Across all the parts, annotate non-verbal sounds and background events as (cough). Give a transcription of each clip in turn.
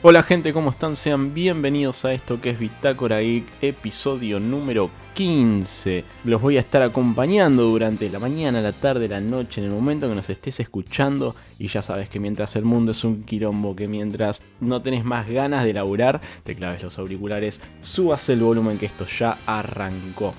Hola gente, ¿cómo están? Sean bienvenidos a esto que es Bitácora Geek, episodio número 15. Los voy a estar acompañando durante la mañana, la tarde, la noche, en el momento que nos estés escuchando. Y ya sabes que mientras el mundo es un quilombo, que mientras no tenés más ganas de laburar, te claves los auriculares, subas el volumen que esto ya arrancó.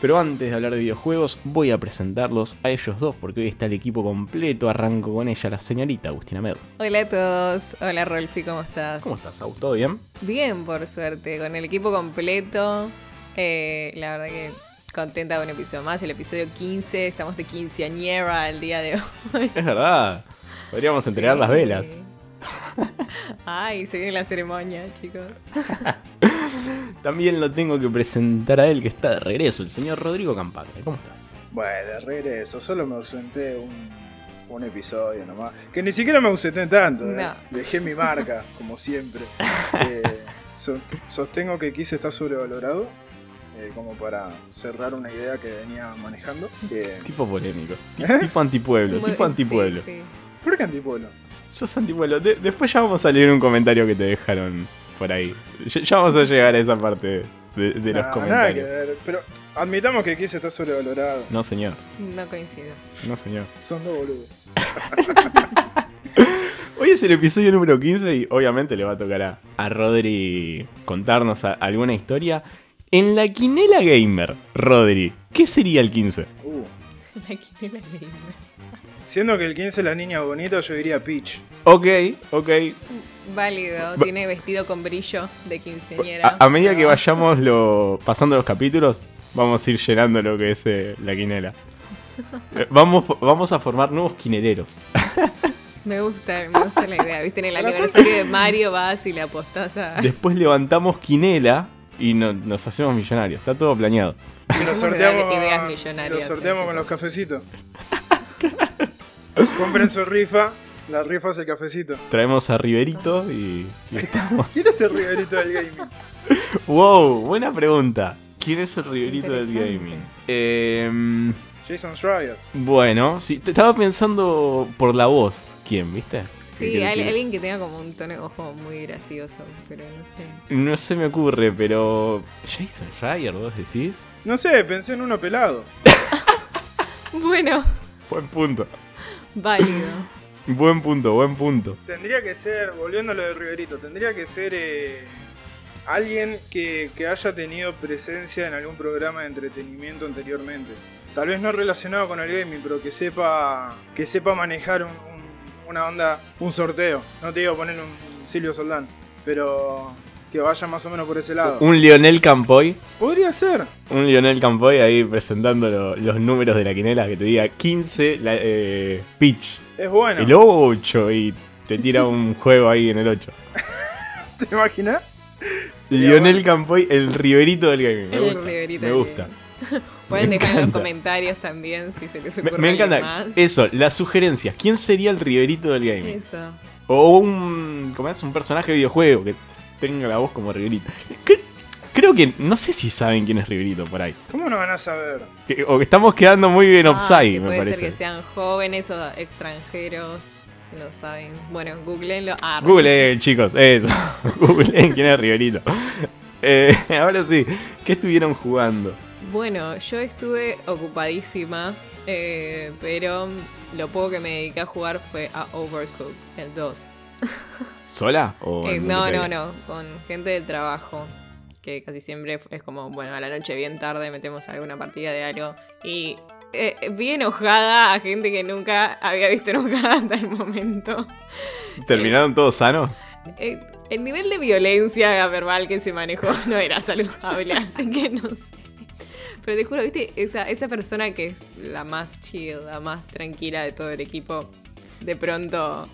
Pero antes de hablar de videojuegos, voy a presentarlos a ellos dos, porque hoy está el equipo completo. Arranco con ella, la señorita Agustina Med. Hola a todos. Hola Rolfi, ¿cómo estás? ¿Cómo estás, Agus? ¿Todo bien? Bien, por suerte, con el equipo completo. Eh, la verdad que contenta con un episodio más, el episodio 15. Estamos de quinceañera el día de hoy. Es verdad. Podríamos entregar las velas. (laughs) Ay, se viene la ceremonia, chicos. (laughs) También lo tengo que presentar a él que está de regreso, el señor Rodrigo Campagna. ¿Cómo estás? Bueno, de regreso, solo me ausenté un, un episodio nomás. Que ni siquiera me ausenté tanto, eh. No. dejé mi marca, (laughs) como siempre. Eh, so- sostengo que Kiss está sobrevalorado, eh, como para cerrar una idea que venía manejando. (laughs) Tipo polémico. Ti- ¿Eh? Tipo antipueblo, Muy- tipo antipueblo. Sí, sí. ¿Por qué antipueblo? Sos antipueblo. De- después ya vamos a leer un comentario que te dejaron por ahí. Ya, ya vamos a llegar a esa parte de, de los Nah, comentarios. nada que ver, pero admitamos que Kiss está sobrevalorado. No, señor. No coincido. No, señor. Son dos boludos. (laughs) Hoy es el episodio número 15 y obviamente le va a tocar a, a Rodri contarnos a- alguna historia. En la quinela gamer, Rodri, ¿qué sería el 15? Uh. (laughs) La quiniela gamer. Siendo que el 15 es la niña bonita, yo diría Peach. Ok, ok. Válido, tiene vestido con brillo de quinceañera. A, a medida que vayamos lo, pasando los capítulos, vamos a ir llenando lo que es eh, la quinela. (laughs) Vamos, vamos a formar nuevos quineleros. Me gusta, me gusta la idea. Viste, en el (laughs) aniversario de Mario vas y le apostás a. Después levantamos quinela y no- nos hacemos millonarios. Está todo planeado. Y lo Tenemos sorteamos, ideas y millonarias, lo sorteamos eh. con los cafecitos. (laughs) Compren su rifa, la rifa es el cafecito. Traemos a Riverito y, y (laughs) estamos. ¿Quién es el Riverito del gaming? (laughs) ¡Wow! Buena pregunta. ¿Quién es el Riverito del gaming? Em, Jason Schreier. bueno, sí, te estaba pensando por la voz. ¿Quién, viste? Sí, alguien que tenga como un tono de como muy gracioso, pero no sé. No se me ocurre, pero. ¿Jason Schreier, vos decís? No sé, pensé en uno pelado. (laughs) Bueno, Buen punto. válido. Buen punto, buen punto. Tendría que ser, volviendo a lo de Riverito, tendría que ser eh, alguien que, haya tenido presencia en algún programa de entretenimiento anteriormente. Tal vez no relacionado con el gaming, pero que sepa que sepa manejar un- un- una onda, un sorteo. No te digo poner un Silvio Soldán, pero que vaya más o menos por ese lado. Un Lionel Campoy. Podría ser. Un Lionel Campoy ahí presentando lo- los números de la quinela que te diga 15 la, eh, pitch. Es bueno. El 8 y te tira un (laughs) juego ahí en el 8. ¿Te imaginas? (laughs) Sería Lionel bueno. Campoy, el Riverito del gaming. Me El gusta. Riverito me del gusta. (laughs) Pueden Me dejar en los encanta. comentarios también si se les Me, ocurre me alguien encanta. más. Eso, las sugerencias. ¿Quién sería el Riverito del gaming? Eso. O un. ¿Cómo es? Un personaje de videojuego que tenga la voz como Riverito. Cre- Creo que. No sé si saben quién es Riverito por ahí. ¿Cómo no van a saber? Que- o que estamos quedando muy en Ah, offside, que me puede parece. ser que sean jóvenes o extranjeros. No saben. Bueno, googleenlo. Ah, Google, chicos, eso. (laughs) Google quién es Riverito. Eh, (laughs) ahora sí, ¿qué estuvieron jugando? Bueno, yo estuve ocupadísima, eh, pero lo poco que me dediqué a jugar fue a Overcooked, el 2. ¿Sola? O Eh, no, no, no, con gente del trabajo, que casi siempre es como, bueno, a la noche bien tarde metemos alguna partida de algo. Y eh, vi enojada a gente que nunca había visto enojada hasta el momento. (laughs) ¿Terminaron todos sanos? Eh, el nivel de violencia verbal que se manejó (laughs) no era saludable, así que no sé. Pero te juro, viste, esa, esa persona que es la más chill, la más tranquila de todo el equipo, de pronto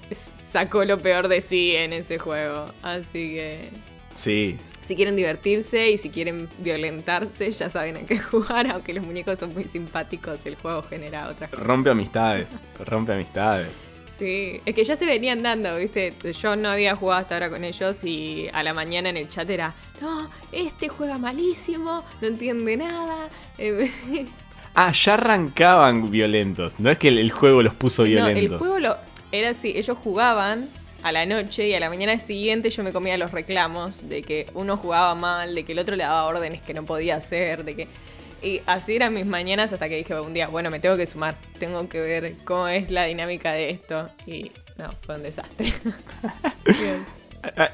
sacó lo peor de sí en ese juego. Así que Sí. si quieren divertirse y si quieren violentarse, ya saben a qué (laughs) jugar, aunque los muñecos son muy simpáticos, el juego genera otras cosas. Rompe amistades. Rompe amistades. Sí, es que ya se venían dando, ¿viste? Yo no había jugado hasta ahora con ellos y a la mañana en el chat era, no, este juega malísimo, no entiende nada. (laughs) Ah, ya arrancaban violentos. No es que el, el juego los puso no, violentos. el juego lo, era así, ellos jugaban a la noche y a la mañana siguiente yo me comía los reclamos de que uno jugaba mal, de que el otro le daba órdenes que no podía hacer, de que... Y así eran mis mañanas hasta que dije un día, bueno, me tengo que sumar, tengo que ver cómo es la dinámica de esto. Y no, fue un desastre. (laughs)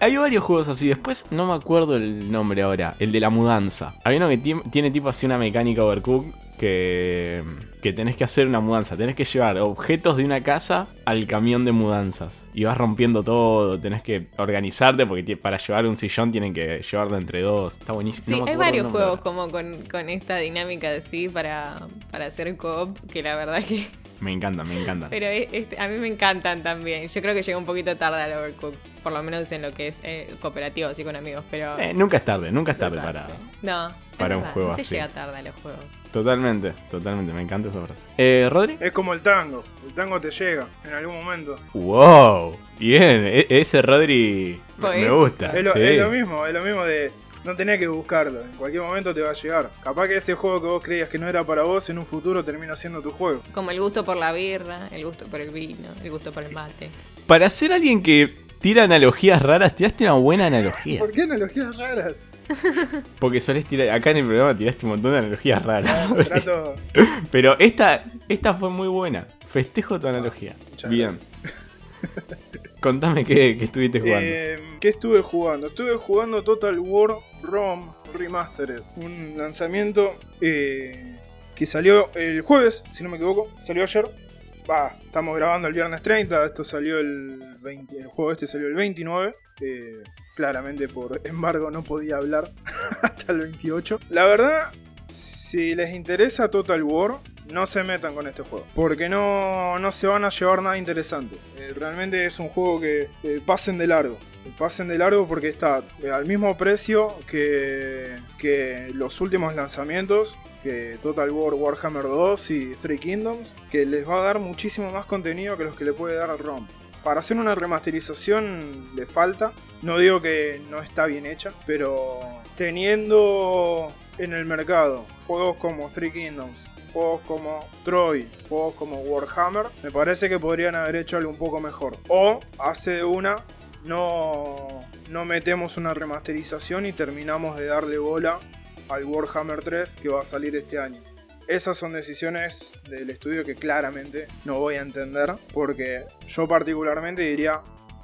Hay varios juegos así, después no me acuerdo el nombre ahora, el de la mudanza. Hay uno que tiene tipo así una mecánica overcook que, que tenés que hacer una mudanza. Tenés que llevar objetos de una casa al camión de mudanzas. Y vas rompiendo todo, tenés que organizarte porque para llevar un sillón tienen que llevarlo entre dos. Está buenísimo. Sí, hay varios juegos como con, esta dinámica de sí para, para hacer coop que la verdad que me encantan, me encantan. Pero este, a mí me encantan también. Yo creo que llega un poquito tarde al Overcook. Por lo menos en lo que es eh, cooperativo, así con amigos. Pero. Eh, nunca es tarde, nunca es tarde para. No, para un juego así. Se llega tarde a los juegos. Totalmente, totalmente. Me encanta esa frase. Eh, ¿Rodri? Es como el tango. El tango te llega en algún momento. ¡Wow! Bien, e-, ese Rodri me gusta. Es lo mismo, es lo mismo de no tenés que buscarlo, en cualquier momento te va a llegar. Capaz que ese juego que vos creías que no era para vos, en un futuro termina siendo tu juego. Como el gusto por la birra, el gusto por el vino, el gusto por el mate. Para ser alguien que tira analogías raras, tiraste una buena analogía. ¿Por qué analogías raras? (laughs) Porque solés tirar, acá en el programa tiraste un montón de analogías raras. (laughs) Pero esta, esta fue muy buena. Festejo tu analogía. Bien. (laughs) Contame qué, estuviste jugando. Eh, ¿Qué estuve jugando? Estuve jugando Total War ROM Remastered. Un lanzamiento eh, que salió el jueves, si no me equivoco. Salió ayer. Va, estamos grabando el viernes 30. Esto salió el 20. El juego este salió el 29. Eh, claramente por embargo no podía hablar (laughs) hasta el 28. La verdad, si les interesa Total War, no se metan con este juego. Porque no, no se van a llevar nada interesante. Eh, realmente es un juego que pasen de largo. Pasen de largo porque está eh, al mismo precio que, que los últimos lanzamientos. Que Total War Warhammer 2 y Three Kingdoms. Que les va a dar muchísimo más contenido que los que le puede dar ROM. Para hacer una remasterización le falta. No digo que no está bien hecha. Pero teniendo en el mercado juegos como Three Kingdoms, juegos como Troy, juegos como Warhammer, me parece que podrían haber hecho algo un poco mejor. O hace una, no, no metemos una remasterización y terminamos de darle bola al Warhammer 3 que va a salir este año. Esas son decisiones del estudio que claramente no voy a entender porque yo particularmente diría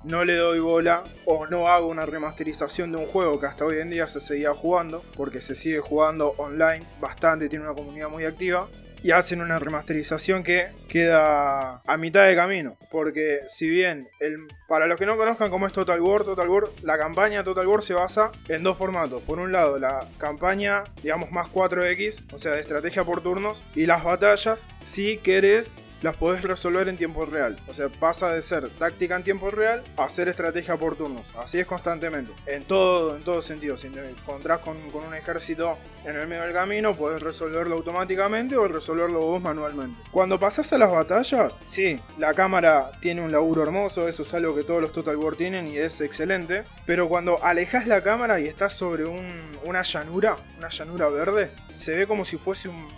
no le doy bola o no hago una remasterización de un juego que hasta hoy en día se seguía jugando, porque se sigue jugando online bastante, tiene una comunidad muy activa, y hacen una remasterización que queda a mitad de camino. Porque si bien, el, para los que no conozcan cómo es Total War, Total War, la campaña Total War se basa en dos formatos. Por un lado, la campaña, digamos, más 4X, o sea, de estrategia por turnos, y las batallas, si querés las podés resolver en tiempo real. O sea, pasa de ser táctica en tiempo real a ser estrategia por turnos. Así es constantemente. En todo, en todo sentido. Si te encontrás con, un ejército en el medio del camino, podés resolverlo automáticamente o resolverlo vos manualmente. Cuando pasás a las batallas, sí, la cámara tiene un laburo hermoso, eso es algo que todos los Total War tienen y es excelente. Pero cuando alejas la cámara y estás sobre una llanura, una llanura verde, se ve como si fuese un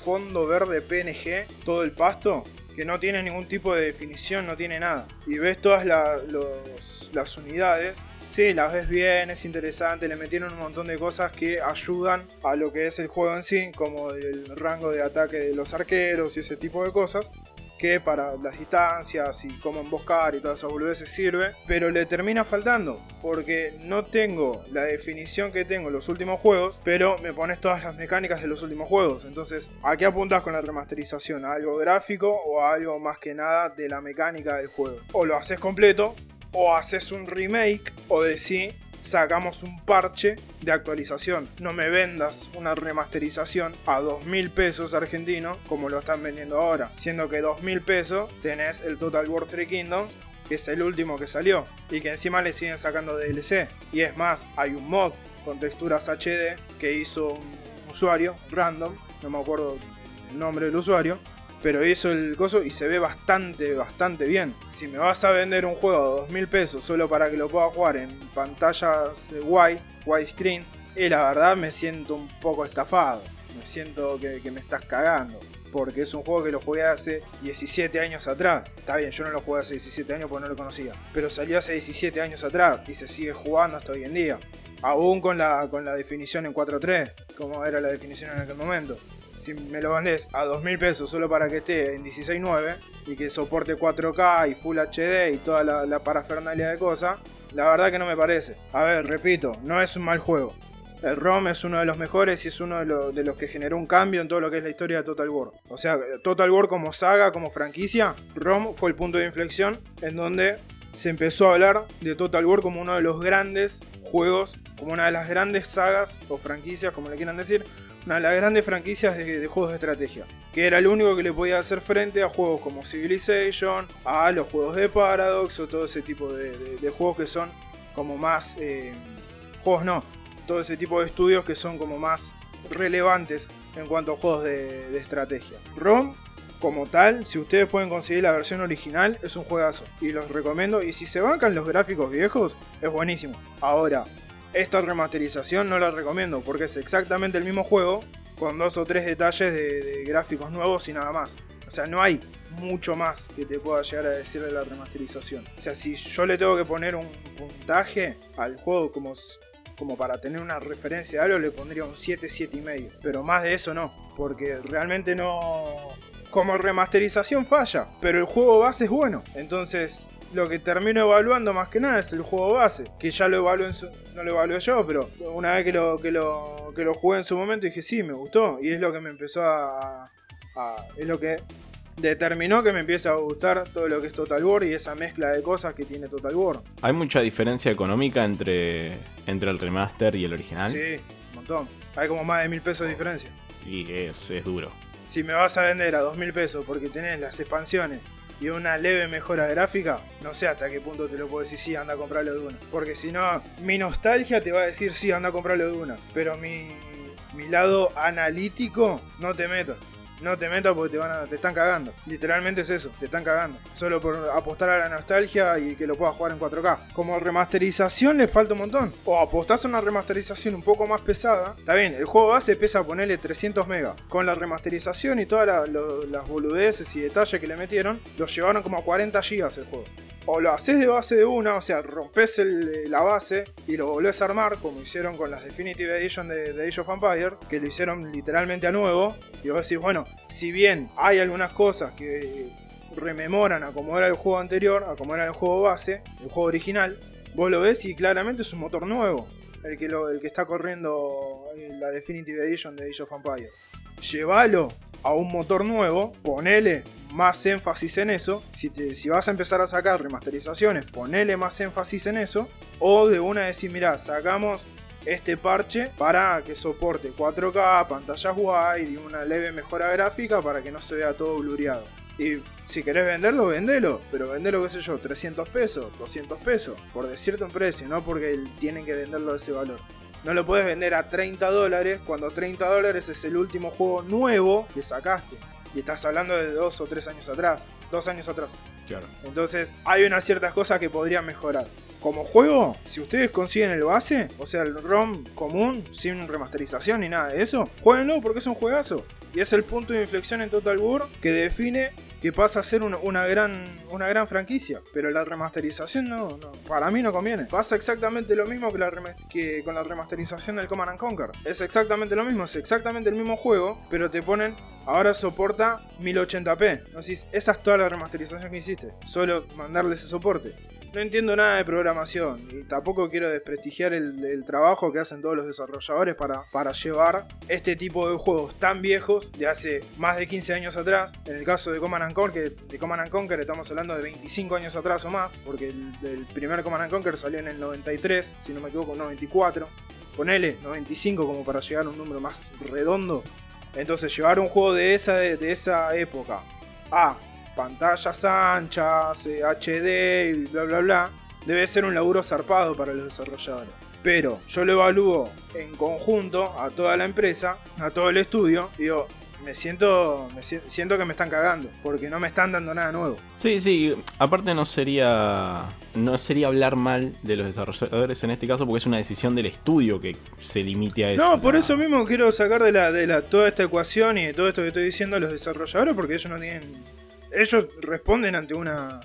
fondo verde PNG, todo el pasto, que no tiene ningún tipo de definición, no tiene nada. Y ves todas las unidades, sí, las ves bien, es interesante, le metieron un montón de cosas que ayudan a lo que es el juego en sí, como el rango de ataque de los arqueros y ese tipo de cosas que para las distancias y cómo emboscar y todas esas boludeces sirve, pero le termina faltando, porque no tengo la definición que tengo en los últimos juegos, pero me pones todas las mecánicas de los últimos juegos. Entonces, ¿a qué apuntas con la remasterización? ¿A algo gráfico o a algo más que nada de la mecánica del juego? O lo haces completo, o haces un remake, o decís sacamos un parche de actualización. No me vendas una remasterización a 2.000 pesos argentinos como lo están vendiendo ahora. Siendo que 2.000 pesos tenés el Total War 3 Kingdoms que es el último que salió y que encima le siguen sacando DLC. Y es más, hay un mod con texturas HD que hizo un usuario random, no me acuerdo el nombre del usuario, pero hizo el coso y se ve bastante, bastante bien. Si me vas a vender un juego a 2.000 pesos solo para que lo pueda jugar en pantallas wide, widescreen, y la verdad me siento un poco estafado. Me siento que, me estás cagando. porque es un juego que lo jugué hace 17 años atrás. Está bien, yo no lo jugué hace 17 años porque no lo conocía, pero salió hace 17 años atrás y se sigue jugando hasta hoy en día. Aún con la, con la definición en 4.3, como era la definición en aquel momento. Si me lo vendés a 2.000 pesos solo para que esté en 16.9 y que soporte 4K y Full HD y toda la, parafernalia de cosas, la verdad que no me parece. A ver, repito, no es un mal juego. El ROM es uno de los mejores y es uno de, de los que generó un cambio en todo lo que es la historia de Total War. O sea, Total War como saga, como franquicia, ROM fue el punto de inflexión en donde se empezó a hablar de Total War como uno de los grandes juegos, como una de las grandes sagas o franquicias, como le quieran decir, una de las grandes franquicias de, juegos de estrategia. Que era el único que le podía hacer frente a juegos como Civilization, a los juegos de Paradox o todo ese tipo de, juegos que son como más... eh, juegos no, todo ese tipo de estudios que son como más relevantes en cuanto a juegos de estrategia. ROM, como tal, si ustedes pueden conseguir la versión original, es un juegazo. Y los recomiendo. Y si se bancan los gráficos viejos, es buenísimo. Ahora, esta remasterización no la recomiendo porque es exactamente el mismo juego con dos o tres detalles de, gráficos nuevos y nada más. O sea, no hay mucho más que te pueda llegar a decir de la remasterización. O sea, si yo le tengo que poner un puntaje al juego como, como para tener una referencia de algo, le pondría un 7, 7 y medio. Pero más de eso no, porque realmente no... Como remasterización falla, pero el juego base es bueno. Entonces, lo que termino evaluando más que nada es el juego base, que ya lo evalué en su, no lo evalué yo, pero una vez que lo, que lo, que lo jugué en su momento dije sí, me gustó, y es lo que me empezó a, a- es lo que determinó que me empiece a gustar todo lo que es Total War y esa mezcla de cosas que tiene Total War. ¿Hay mucha diferencia económica entre, entre el remaster y el original? Sí, un montón. Hay como más de mil pesos de diferencia. Y es, es duro. Si me vas a vender a dos mil pesos porque tenés las expansiones y una leve mejora gráfica, no sé hasta qué punto te lo puedo decir, sí, anda a comprarlo de una. Porque si no, mi nostalgia te va a decir, sí, anda a comprarlo de una. Pero mi, mi lado analítico, no te metas. No te metas porque te, van a- te están cagando. Literalmente es eso, te están cagando. Solo por apostar a la nostalgia y que lo puedas jugar en 4K. Como remasterización le falta un montón. O apostás a una remasterización un poco más pesada. Está bien, el juego base pesa ponerle 300 megas. Con la remasterización y todas la- las boludeces y detalles que le metieron, lo llevaron como a 40 gigas el juego. O lo haces de base de una, o sea, rompes la base y lo volvés a armar, como hicieron con las Definitive Edition de, de Age of Empires, que lo hicieron literalmente a nuevo. Y vos decís, bueno, si bien hay algunas cosas que rememoran a cómo era el juego anterior, a cómo era el juego base, el juego original, vos lo ves y claramente es un motor nuevo. El que, lo, está corriendo eh, la Definitive Edition de Age of Empires. Llévalo a un motor nuevo, ponele más énfasis en eso. Si, te- si vas a empezar a sacar remasterizaciones, ponele más énfasis en eso. O de una decir, mirá, sacamos este parche para que soporte 4K, pantallas wide y una leve mejora gráfica para que no se vea todo blureado. Y si querés venderlo, vendelo. Pero vendelo, qué sé yo, 300 pesos, 200 pesos. Por decirte un precio, no porque tienen que venderlo de ese valor. No lo puedes vender a 30 dólares cuando 30 dólares es el último juego nuevo que sacaste. Y estás hablando de dos o tres años atrás. Dos años atrás. Entonces hay unas ciertas cosas que podrían mejorar. Como juego, si ustedes consiguen el base, o sea, el ROM común, sin remasterización ni nada de eso, jueguenlo porque es un juegazo. Y es el punto de inflexión en Total War que define que pasa a ser una, gran, una gran franquicia. Pero la remasterización no, no, para mí no conviene. Pasa exactamente lo mismo que, la que con la remasterización del Command and Conquer. Es exactamente lo mismo, es exactamente el mismo juego, pero te ponen, ahora soporta 1080p. No decís, esa es toda la remasterización que hiciste. Solo mandarle ese soporte. No entiendo nada de programación y tampoco quiero desprestigiar el, trabajo que hacen todos los desarrolladores para, para llevar este tipo de juegos tan viejos de hace más de 15 años atrás. En el caso de Command and Conquer, de Command and Conquer estamos hablando de 25 años atrás o más, porque el, primer Command and Conquer salió en el 93, si no me equivoco, 94. Ponele 95 como para llegar a un número más redondo. Entonces llevar un juego de esa, de esa época a pantallas anchas, eh, HD y bla bla bla, debe ser un laburo zarpado para los desarrolladores. Pero yo lo evalúo en conjunto a toda la empresa, a todo el estudio, y digo, me siento, me si- siento que me están cagando, porque no me están dando nada nuevo. Sí, sí, aparte no sería no sería hablar mal de los desarrolladores en este caso porque es una decisión del estudio que se limite a eso. No, por eso mismo quiero sacar de la, de la toda esta ecuación y de todo esto que estoy diciendo a los desarrolladores, porque ellos no tienen. Ellos responden ante una.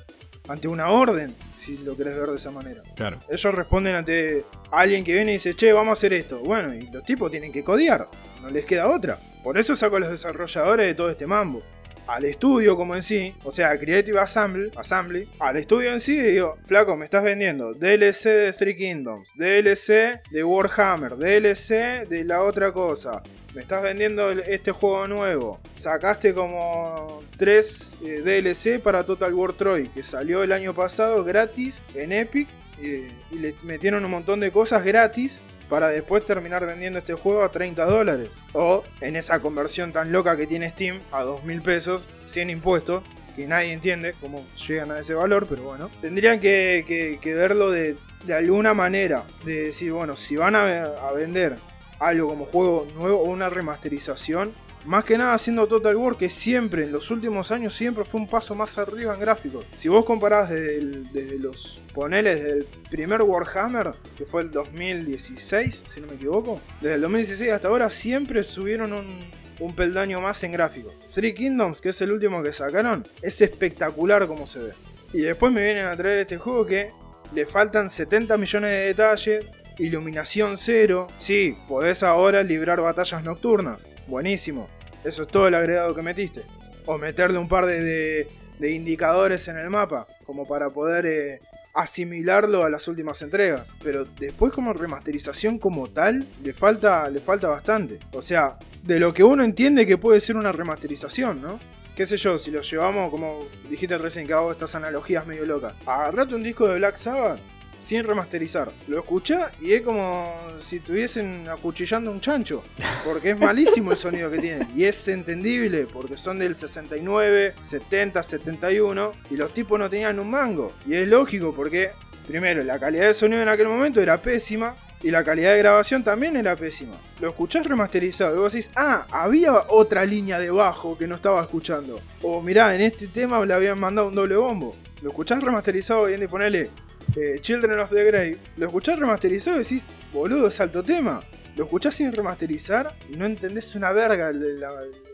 ante una orden, si lo querés ver de esa manera. Claro. Ellos responden ante alguien que viene y dice, che, vamos a hacer esto. Bueno, y los tipos tienen que codear, no les queda otra. Por eso saco a los desarrolladores de todo este mambo. Al estudio como en sí, o sea, Creative Assembly, Assembly, al estudio en sí, y digo, flaco, me estás vendiendo DLC de Three Kingdoms, DLC de Warhammer, DLC de la otra cosa. Me estás vendiendo este juego nuevo. Sacaste como 3 DLC para Total War Troy, que salió el año pasado gratis en Epic. eh, y le metieron un montón de cosas gratis para después terminar vendiendo este juego a 30 dólares. O en esa conversión tan loca que tiene Steam a 2 mil pesos sin impuestos. Que nadie entiende cómo llegan a ese valor, pero bueno. Tendrían que, verlo de, alguna manera. De decir, bueno, si van a vender algo como juego nuevo o una remasterización. Más que nada haciendo Total War, que siempre, en los últimos años, siempre fue un paso más arriba en gráficos. Si vos comparás desde, los poneles del primer Warhammer, que fue el 2016, si no me equivoco, desde el 2016 hasta ahora, siempre subieron un, un peldaño más en gráficos. Three Kingdoms, que es el último que sacaron, es espectacular como se ve. Y después me vienen a traer este juego que le faltan 70 millones de detalles, iluminación cero. Sí, podés ahora librar batallas nocturnas. Buenísimo. Eso es todo el agregado que metiste. O meterle un par de, de- indicadores en el mapa, como para poder eh, asimilarlo a las últimas entregas. Pero después como remasterización como tal, le falta, le falta bastante. O sea, de lo que uno entiende que puede ser una remasterización, ¿no? qué sé yo, si lo llevamos, como dijiste recién que hago estas analogías medio locas. Agarrate un disco de Black Sabbath sin remasterizar. Lo escuchá y es como si estuviesen acuchillando un chancho. Porque es malísimo el sonido que tiene. Y es entendible porque son del 69, 70, 71. Y los tipos no tenían un mango. Y es lógico porque, primero, la calidad de sonido en aquel momento era pésima. Y la calidad de grabación también era pésima. Lo escuchás remasterizado y vos decís, ah, había otra línea de bajo que no estaba escuchando. O mirá, en este tema le habían mandado un doble bombo. Lo escuchás remasterizado y ponele eh, Children of the Grave. Lo escuchás remasterizado y decís, boludo, es alto tema. Lo escuchás sin remasterizar y no entendés una verga el,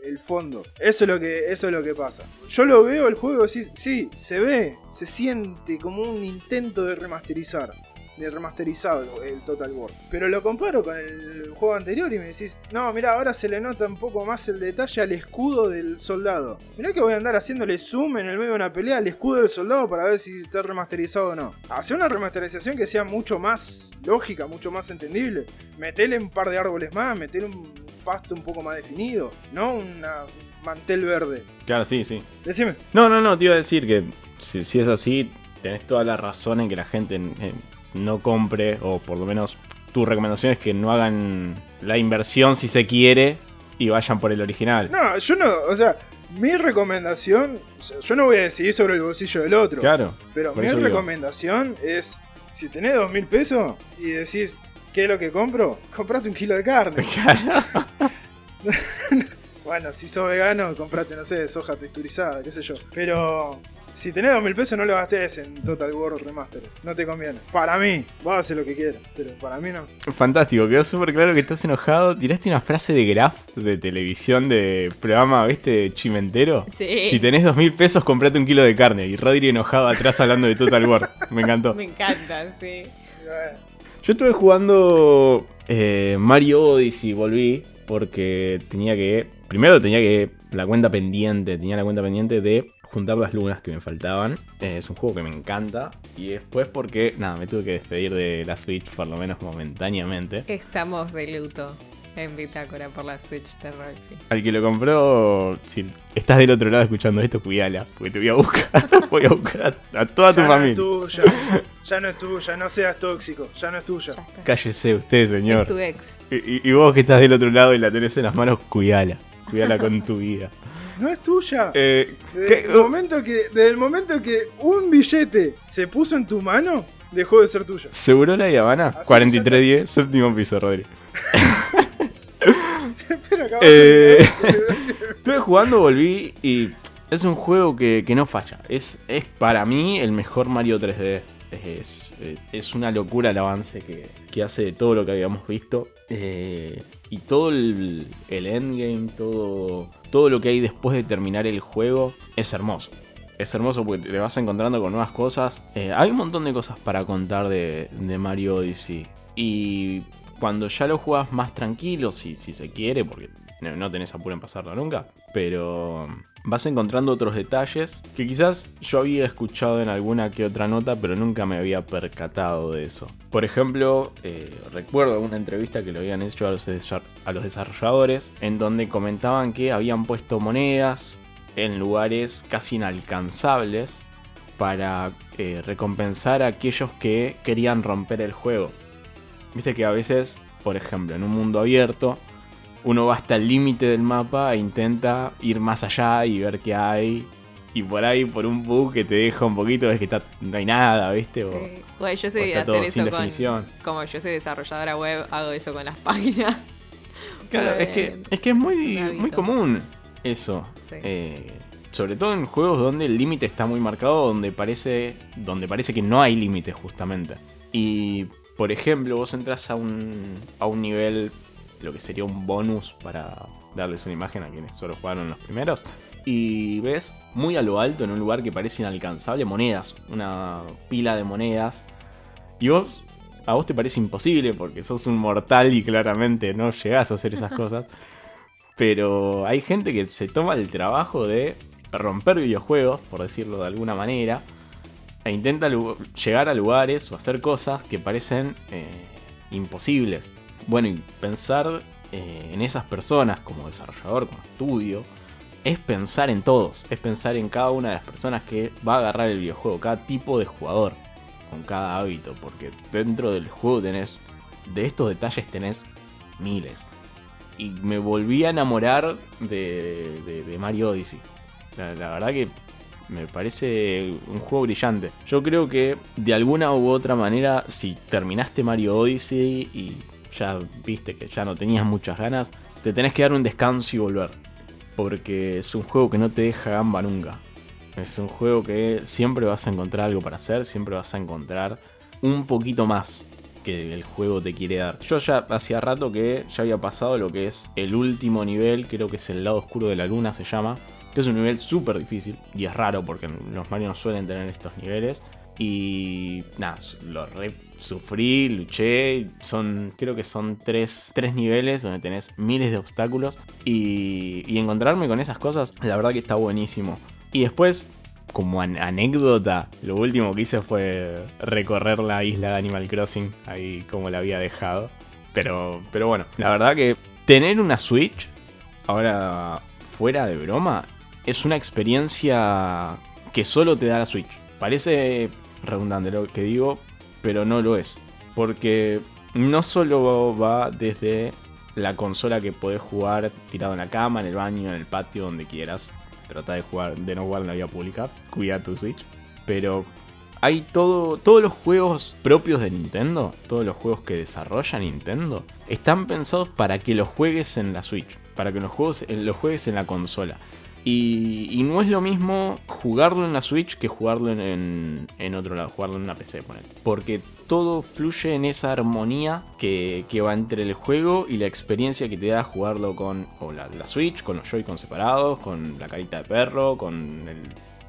el fondo. Eso es, lo que, eso es lo que pasa. Yo lo veo el juego y decís, sí, se ve, se siente como un intento de remasterizar de remasterizado el Total War. Pero lo comparo con el juego anterior y me decís, no, mira, ahora se le nota un poco más el detalle al escudo del soldado. Mirá que voy a andar haciéndole zoom en el medio de una pelea al escudo del soldado para ver si está remasterizado o no. Hacer una remasterización que sea mucho más lógica, mucho más entendible. Metele un par de árboles más, metele un pasto un poco más definido, no una un mantel verde. Claro, sí, sí. Decime. No, no, no, te iba a decir que si, si es así, tenés toda la razón en que la gente no compre, o por lo menos tu recomendación es que no hagan la inversión si se quiere y vayan por el original. No, yo no, o sea, mi recomendación, o sea, yo no voy a decidir sobre el bolsillo del otro. Claro. Pero mi digo. recomendación es, si tenés dos mil pesos y decís, ¿qué es lo que compro? Comprate un kilo de carne. (laughs) Claro. (laughs) bueno, si sos vegano, comprate, no sé, soja texturizada, qué sé yo. Pero si tenés dos mil pesos, no lo gastés en Total War Remaster. No te conviene. Para mí, vos haces lo que quieras, pero para mí no. Fantástico, quedó súper claro que estás enojado. Tiraste una frase de Graf de televisión de programa, ¿viste? Chimentero. Sí. Si tenés dos mil pesos, comprate un kilo de carne. Y Rodri enojado atrás hablando de Total War. Me encantó. (laughs) Me encanta, sí. Yo estuve jugando eh, Mario Odyssey, volví, porque tenía que. Primero tenía que. La cuenta pendiente, tenía la cuenta pendiente de juntar las lunas que me faltaban. Eh, es un juego que me encanta. Y después porque, nada, me tuve que despedir de la Switch, por lo menos momentáneamente. Estamos de luto en Bitácora por la Switch de Roxy. Al que lo compró, si estás del otro lado escuchando esto, cuídala, porque te voy a buscar. (laughs) voy a buscar a, a toda tu ya no es familia. tuya. Ya no es tuya, no seas tóxico. Ya no es tuya. Cállese usted, señor. Es tu ex. Y, y- y vos que estás del otro lado y la tenés en las manos, cuídala. Cuídala con tu vida. No es tuya. Eh, Desde ¿qué? el, momento que, desde el momento que un billete se puso en tu mano, dejó de ser tuyo. ¿Seguro la Habana? Así 4310, séptimo piso, Rodri. (laughs) Eh. de- Estuve jugando, volví y es un juego que, que no falla. Es, es para mí el mejor Mario 3D. Es, es- es una locura el avance que, que hace de todo lo que habíamos visto. Eh, y todo el, el endgame, todo, todo lo que hay después de terminar el juego es hermoso. Es hermoso porque te vas encontrando con nuevas cosas. Eh, hay un montón de cosas para contar de, de Mario Odyssey. Y cuando ya lo juegas más tranquilo, si, si se quiere, porque no, no tenés apuro en pasarlo nunca. Pero vas encontrando otros detalles que quizás yo había escuchado en alguna que otra nota, pero nunca me había percatado de eso. Por ejemplo, eh, recuerdo una entrevista que le habían hecho a los, desarrolladores, en donde comentaban que habían puesto monedas en lugares casi inalcanzables para eh, recompensar a aquellos que querían romper el juego. Viste que a veces, por ejemplo, en un mundo abierto, uno va hasta el límite del mapa e intenta ir más allá y ver qué hay. Y por ahí, por un bug que te deja un poquito, ves que está, no hay nada, ¿viste? O- Sí. Bueno, yo sé hacer eso con. Como yo soy desarrolladora web, hago eso con las (laughs) páginas. Claro, es que, es que es muy, muy común eso. Sí. Eh, sobre todo en juegos donde el límite está muy marcado, donde parece, donde parece que no hay límite justamente. Y, por ejemplo, vos entras a un, a un nivel, lo que sería un bonus para darles una imagen a quienes solo jugaron los primeros, y ves muy a lo alto, en un lugar que parece inalcanzable, monedas, una pila de monedas. Y vos, a vos te parece imposible porque sos un mortal y claramente no llegás a hacer esas (laughs) cosas. Pero hay gente que se toma el trabajo de romper videojuegos, por decirlo de alguna manera, e intenta llegar a lugares o hacer cosas que parecen eh, imposibles. Bueno, y pensar eh, en esas personas como desarrollador, como estudio, es pensar en todos, es pensar en cada una de las personas que va a agarrar el videojuego, cada tipo de jugador, con cada hábito, porque dentro del juego tenés, de estos detalles tenés miles. Y me volví a enamorar de, de- Mario Odyssey. La, la verdad que me parece un juego brillante. Yo creo que de alguna u otra manera, si terminaste Mario Odyssey y ya viste que ya no tenías muchas ganas, te tenés que dar un descanso y volver. Porque es un juego que no te deja gamba nunca. Es un juego que siempre vas a encontrar algo para hacer, siempre vas a encontrar un poquito más que el juego te quiere dar. Yo ya hacía rato que ya había pasado lo que es el último nivel, creo que es el lado oscuro de la luna se llama, que es un nivel súper difícil y es raro porque los Mario no suelen tener estos niveles. Y nada, lo re sufrí, luché. Son, creo que son tres, tres niveles donde tenés miles de obstáculos. Y, y encontrarme con esas cosas, la verdad que está buenísimo. Y después, como an- anécdota, lo último que hice fue recorrer la isla de Animal Crossing, ahí como la había dejado. Pero, pero bueno, la verdad que tener una Switch, ahora fuera de broma, es una experiencia que solo te da la Switch. Parece redundante lo que digo, pero no lo es. Porque no solo va desde la consola que podés jugar tirado en la cama, en el baño, en el patio, donde quieras. Trata de jugar, de no jugar en la vía pública. Cuida tu Switch. Pero hay todo, todos los juegos propios de Nintendo, todos los juegos que desarrolla Nintendo, están pensados para que los juegues en la Switch, para que los, juegos, los juegues en la consola. Y, no es lo mismo jugarlo en la Switch que jugarlo en, en- otro lado, jugarlo en una PC, ponele. Porque todo fluye en esa armonía que, que va entre el juego y la experiencia que te da jugarlo con o la, la Switch, con los Joy-Con separados, con la carita de perro, con el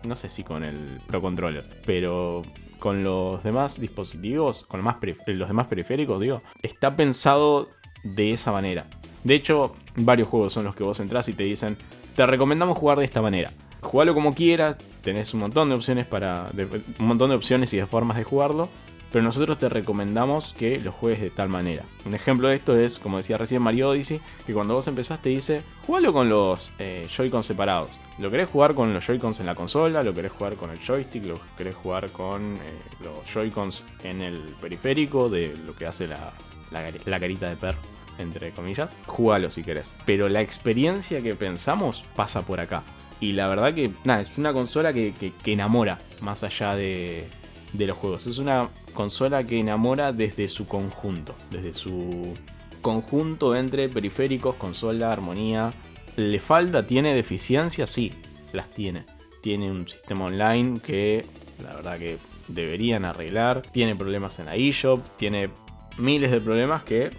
no sé si con el Pro Controller, pero con los demás dispositivos, con los demás periféricos, digo, está pensado de esa manera. De hecho, varios juegos son los que vos entras y te dicen, te recomendamos jugar de esta manera. Jugalo como quieras, tenés un montón de opciones para. de- un montón de opciones y de formas de jugarlo. Pero nosotros te recomendamos que lo juegues de tal manera. Un ejemplo de esto es, como decía recién Mario Odyssey, que cuando vos empezás te dice, jugalo con los eh, Joy-Con separados. ¿Lo querés jugar con los Joy-Cons en la consola? ¿Lo querés jugar con el joystick? ¿Lo querés jugar con eh, los Joy-Cons en el periférico de lo que hace la, la, la carita de perro? Entre comillas. Jugalo si querés. Pero la experiencia que pensamos pasa por acá. Y la verdad que, nada, es una consola que, que- enamora más allá de, de los juegos. Es una consola que enamora desde su conjunto, desde su conjunto entre periféricos, consola, armonía, ¿Le falta? ¿Tiene deficiencias? Sí, las tiene. Tiene un sistema online que la verdad que deberían arreglar. Tiene problemas en la eShop. Tiene miles de problemas que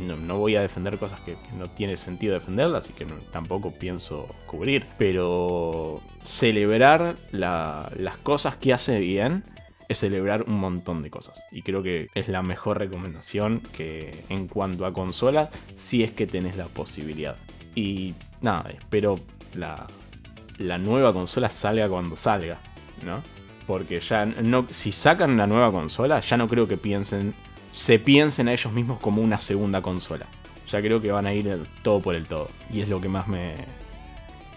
no, no, voy a defender cosas que, no tiene sentido defenderlas y que tampoco pienso cubrir. Pero celebrar las cosas que hace bien es celebrar un montón de cosas. Y creo que es la mejor recomendación que en cuanto a consolas, si es que tenés la posibilidad. Y nada, espero la, la nueva consola salga cuando salga, ¿no? Porque ya no, si sacan una nueva consola, ya no creo que piensen, se piensen a ellos mismos como una segunda consola. Ya creo que van a ir todo por el todo. Y es lo que más me,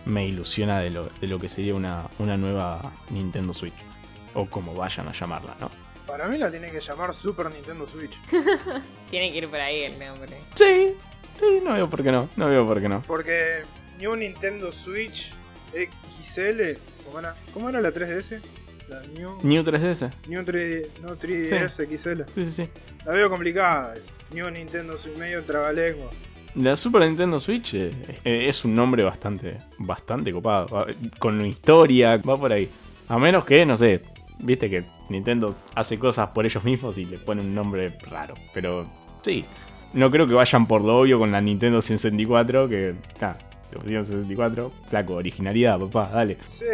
me ilusiona de lo, de lo que sería una, una nueva Nintendo Switch. O como vayan a llamarla, ¿no? Para mí la tiene que llamar Super Nintendo Switch. (laughs) tiene que ir por ahí el nombre. Sí, sí, no veo por qué no. No veo por qué no. Porque New Nintendo Switch XL, ¿cómo era, la 3DS? La New, New 3DS. New 3, no, 3DS XL. Sí, sí, sí. La veo complicada. New Nintendo Switch, medio trabalengua. La Super Nintendo Switch eh, eh, es un nombre bastante, bastante copado. Con historia, va por ahí. A menos que, no sé, viste que Nintendo hace cosas por ellos mismos y le pone un nombre raro. Pero sí, no creo que vayan por lo obvio con la Nintendo 64, que está. Los 64, flaco, originalidad, papá, dale. Sí,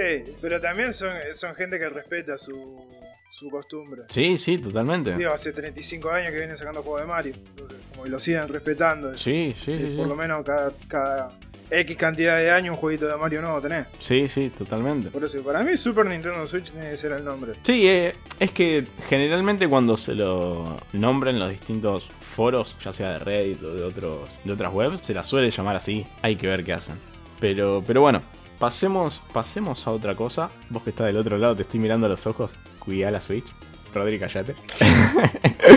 pero también son, son gente que respeta su, su costumbre. Sí, sí, totalmente. Digo, hace 35 años que vienen sacando juegos de Mario. Entonces, como que lo siguen respetando. Sí, sí, sí. Por lo menos cada, cada X cantidad de años un jueguito de Mario nuevo tenés. Sí, sí, totalmente. Por eso, para mí Super Nintendo Switch tiene que ser el nombre. Sí, eh, es que generalmente cuando se lo nombran en los distintos foros, ya sea de Reddit o de, otros, de otras webs, se la suele llamar así. Hay que ver qué hacen. Pero, pero bueno, pasemos, pasemos a otra cosa. Vos que estás del otro lado, te estoy mirando a los ojos. Cuidá la Switch. Rodri, callate. (laughs)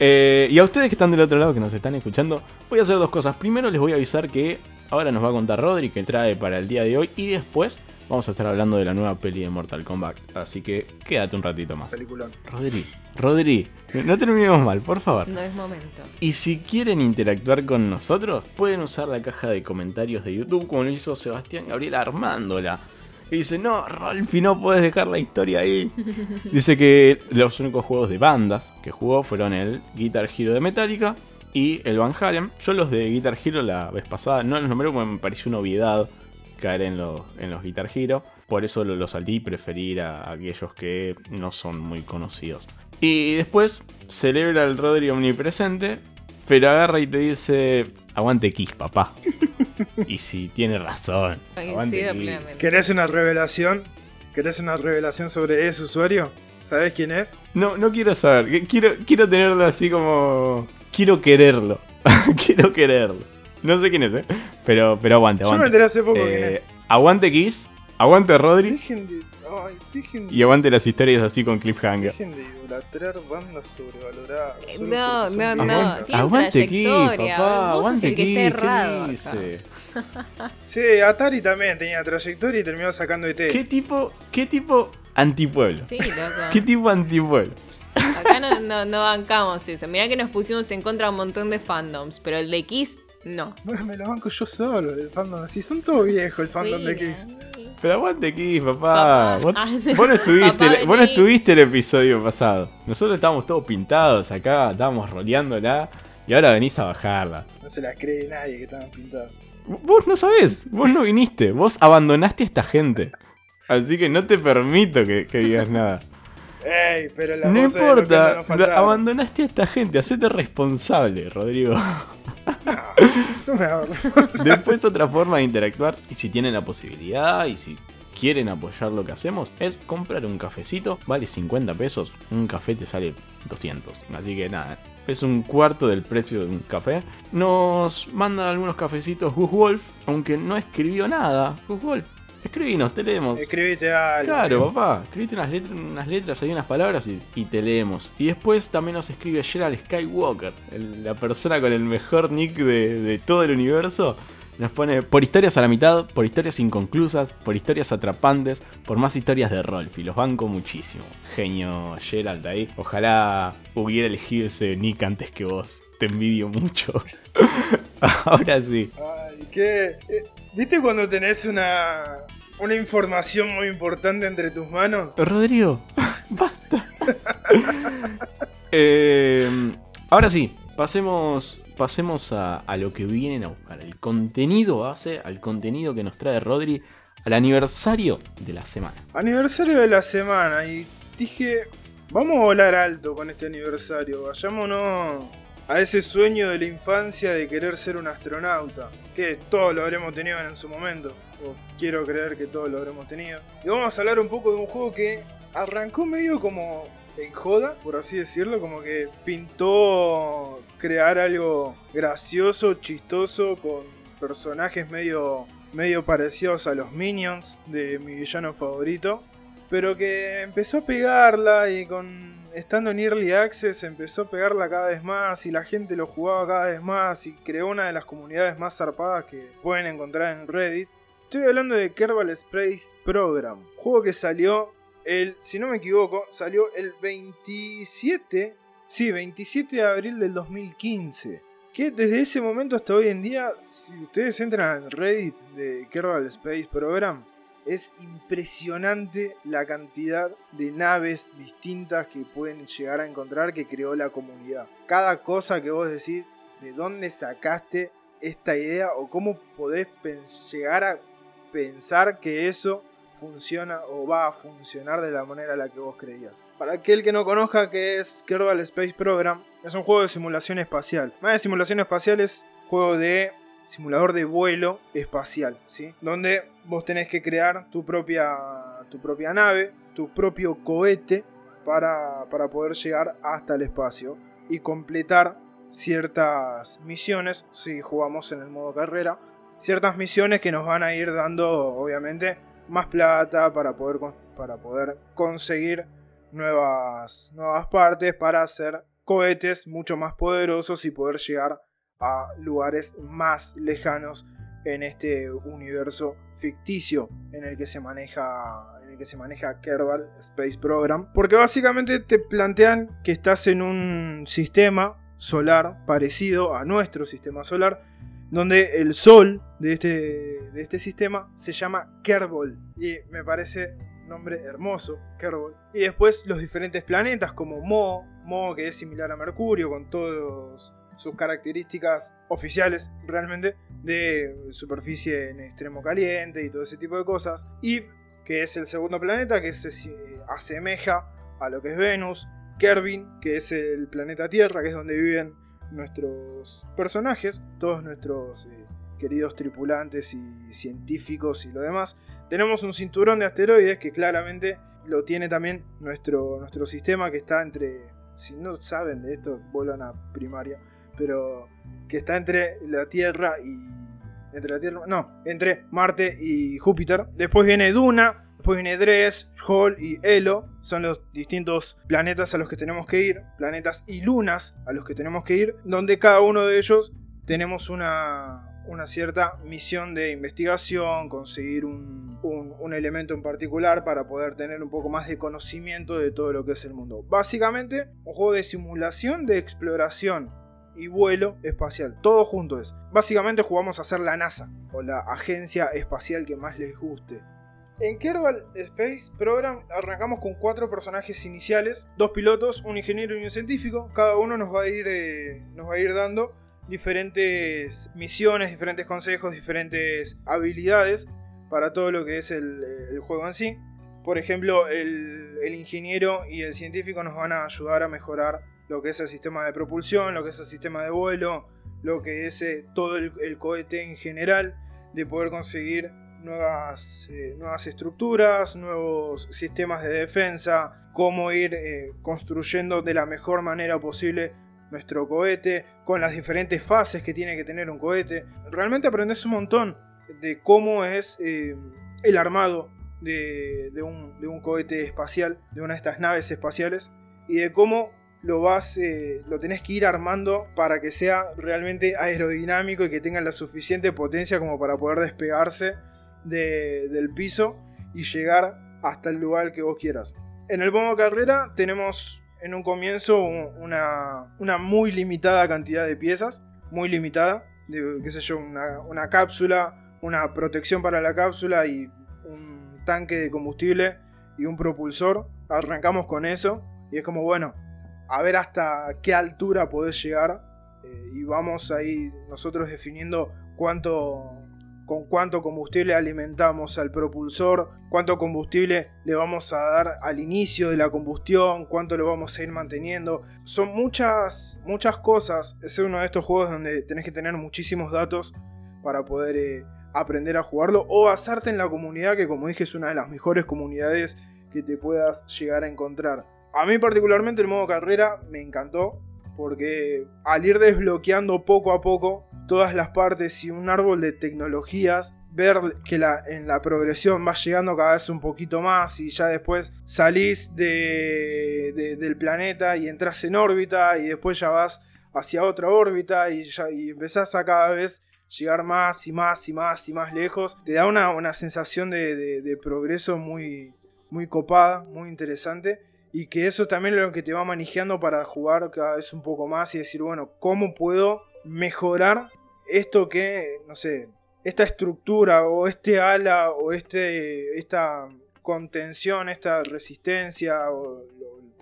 Eh, y a ustedes que están del otro lado, que nos están escuchando, voy a hacer dos cosas. Primero les voy a avisar que Ahora nos va a contar Rodri que trae para el día de hoy y después vamos a estar hablando de la nueva peli de Mortal Kombat. Así que quédate un ratito más. Rodri, Rodri, no terminemos mal, por favor. No es momento. Y si quieren interactuar con nosotros, pueden usar la caja de comentarios de YouTube como lo hizo Sebastián Gabriel armándola. Y dice, no, Rolfi, no puedes dejar la historia ahí. (laughs) dice que los únicos juegos de bandas que jugó fueron el Guitar Hero de Metallica, y el Van Halen. Yo los de Guitar Hero la vez pasada no los nombré porque me pareció una obviedad caer en los, en los Guitar Hero. Por eso los lo salí y preferir a, aquellos que no son muy conocidos. Y después celebra el Rodri omnipresente, pero agarra y te dice, aguante Kiss, papá. (laughs) y si tiene razón. ¿Querés una revelación? ¿Querés una revelación sobre ese usuario? ¿Sabes quién es? No, no quiero saber. Quiero, quiero tenerlo así como quiero quererlo. (laughs) quiero quererlo. No sé quién es, ¿eh? Pero, pero aguante, aguante. Yo me enteré hace poco quién es. Eh, aguante Kiss, aguante Rodri. Dejen de, ay, dejen de, y aguante las historias así con Cliffhanger. Dejen de idolatrar bandas sobrevaloradas. No, no, no. Tiene aguante Kiss, papá. Vos aguante el que Kiss, está errado. sí, Atari también tenía trayectoria y terminó sacando ET. ¿Qué tipo, qué tipo antipueblo? Sí, loco. ¿Qué tipo antipueblo? Acá no, no, bancamos eso. Mirá que nos pusimos en contra un montón de fandoms, pero el de Kiss, no. Bueno, me lo banco yo solo, el fandom así. Son todos viejos el fandom de Kiss. Pero aguante Kiss, papá. Vos, no (laughs) estuviste, vos no estuviste el episodio pasado. Nosotros estábamos todos pintados acá, estábamos roleándola. Y ahora venís a bajarla. No se la cree nadie que estaban pintados. Vos no sabés, vos no viniste, vos abandonaste a esta gente. Así que no te permito que digas nada pero no importa, abandonaste a esta gente, hacete responsable, Rodrigo. (laughs) Después otra forma de interactuar, y si tienen la posibilidad, y si quieren apoyar lo que hacemos, es comprar un cafecito, vale 50 pesos, un café te sale 200. Así que nada, es un cuarto del precio de un café. Nos manda algunos cafecitos Gus Wolf, aunque no escribió nada. Gus Wolf, Escribinos, te leemos. Escribite algo. Claro, papá. Escribite unas letras, unas letras unas palabras y, te leemos. Y después también nos escribe Gerald Skywalker, la persona con el mejor nick de, todo el universo. Nos pone por historias a la mitad, por historias inconclusas, por historias atrapantes, por más historias de Rolf. Y los banco muchísimo. Genio Gerald ahí. Ojalá hubiera elegido ese nick antes que vos. Te envidio mucho. (laughs) Ahora sí. Ay, Ay, qué. eh, ¿Viste cuando tenés una. Una información muy importante entre tus manos? Rodrigo, (laughs) basta. Eh, ahora sí, pasemos, pasemos a, a lo que vienen a buscar. El contenido base, al contenido que nos trae Rodri al aniversario de la semana. Aniversario de la semana y dije, vamos a volar alto con este aniversario, vayámonos a ese sueño de la infancia de querer ser un astronauta, que todos lo habremos tenido en su momento, o quiero creer que todos lo habremos tenido. Y vamos a hablar un poco de un juego que arrancó medio como en joda, por así decirlo, como que pintó crear algo gracioso, chistoso, con personajes medio medio parecidos a los Minions de mi villano favorito, pero que empezó a pegarla y con estando en Early Access empezó a pegarla cada vez más y la gente lo jugaba cada vez más y creó una de las comunidades más zarpadas que pueden encontrar en Reddit. Estoy hablando de Kerbal Space Program, juego que salió el, si no me equivoco, salió el 27, sí, 27 de abril del 2015 que desde ese momento hasta hoy en día, si ustedes entran al Reddit de Kerbal Space Program, es impresionante la cantidad de naves distintas que pueden llegar a encontrar que creó la comunidad. Cada cosa que vos decís, de dónde sacaste esta idea o cómo podés llegar a pensar que eso funciona o va a funcionar de la manera en la que vos creías. Para aquel que no conozca qué es Kerbal Space Program, es un juego de simulación espacial. Más de simulación espacial es juego de simulador de vuelo espacial, ¿sí? Donde vos tenés que crear tu propia, tu propia nave, tu propio cohete para, para poder llegar hasta el espacio y completar ciertas misiones, si jugamos en el modo carrera, ciertas misiones que nos van a ir dando, obviamente, más plata para poder, para poder conseguir nuevas, nuevas partes para hacer cohetes mucho más poderosos y poder llegar a lugares más lejanos en este universo ficticio en el que se maneja en el que se maneja Kerbal Space Program. Porque básicamente te plantean que estás en un sistema solar parecido a nuestro sistema solar donde el sol de este, de este sistema se llama Kerbal y me parece nombre hermoso, Kerbal. Y después los diferentes planetas como Mo, Mo que es similar a Mercurio con todas sus características oficiales realmente de superficie en extremo caliente y todo ese tipo de cosas. Y que es el segundo planeta que se asemeja a lo que es Venus. Kerbin, que es el planeta Tierra, que es donde viven nuestros personajes, todos nuestros eh, queridos tripulantes y científicos y lo demás. Tenemos un cinturón de asteroides que claramente lo tiene también nuestro, nuestro sistema que está entre, si no saben de esto, vuelvan a primaria, pero que está entre la Tierra y... Entre la Tierra, no, entre Marte y Júpiter. Después viene Duna, Después viene Dres, Hall y Elo. Son los distintos planetas a los que tenemos que ir. Planetas y lunas a los que tenemos que ir. Donde cada uno de ellos tenemos una, una cierta misión de investigación. Conseguir un, un, un, elemento en particular para poder tener un poco más de conocimiento de todo lo que es el mundo. Básicamente, un juego de simulación de exploración y vuelo espacial. Todo junto es. Básicamente jugamos a ser la NASA o la agencia espacial que más les guste. En Kerbal Space Program arrancamos con cuatro personajes iniciales, dos pilotos, un ingeniero y un científico. Cada uno nos va a ir, eh, nos va a ir dando diferentes misiones, diferentes consejos, diferentes habilidades para todo lo que es el, el juego en sí. Por ejemplo, el, el, ingeniero y el científico nos van a ayudar a mejorar lo que es el sistema de propulsión, lo que es el sistema de vuelo, lo que es eh, todo el, el cohete en general, de poder conseguir nuevas, eh, nuevas estructuras, nuevos sistemas de defensa, cómo ir eh, construyendo de la mejor manera posible nuestro cohete, con las diferentes fases que tiene que tener un cohete. Realmente aprendes un montón de cómo es eh, el armado de, de, un, de, un, cohete espacial, de una de estas naves espaciales, y de cómo lo vas, lo tenés que ir armando para que sea realmente aerodinámico y que tenga la suficiente potencia como para poder despegarse de, del piso y llegar hasta el lugar que vos quieras. En el modo carrera tenemos en un comienzo una, una muy limitada cantidad de piezas, muy limitada. qué sé yo, una, una cápsula, una protección para la cápsula y un tanque de combustible y un propulsor. Arrancamos con eso y es como, bueno, a ver hasta qué altura podés llegar eh, y vamos ahí nosotros definiendo cuánto con cuánto combustible alimentamos al propulsor, cuánto combustible le vamos a dar al inicio de la combustión, cuánto lo vamos a ir manteniendo. Son muchas, muchas cosas. Es uno de estos juegos donde tenés que tener muchísimos datos para poder eh, aprender a jugarlo o basarte en la comunidad, que como dije es una de las mejores comunidades que te puedas llegar a encontrar. A mí particularmente el modo carrera me encantó porque al ir desbloqueando poco a poco todas las partes y un árbol de tecnologías, ver que en la progresión va llegando cada vez un poquito más y ya después salís de, del planeta y entras en órbita y después ya vas hacia otra órbita y, ya, y empezás a cada vez llegar más y más y más y más lejos. Te da una, una sensación de, de, progreso muy, muy copada, muy interesante. Y que eso también es lo que te va manejando para jugar cada vez un poco más y decir, bueno, ¿cómo puedo mejorar esto que, no sé, esta estructura o este ala o este, esta contención, esta resistencia o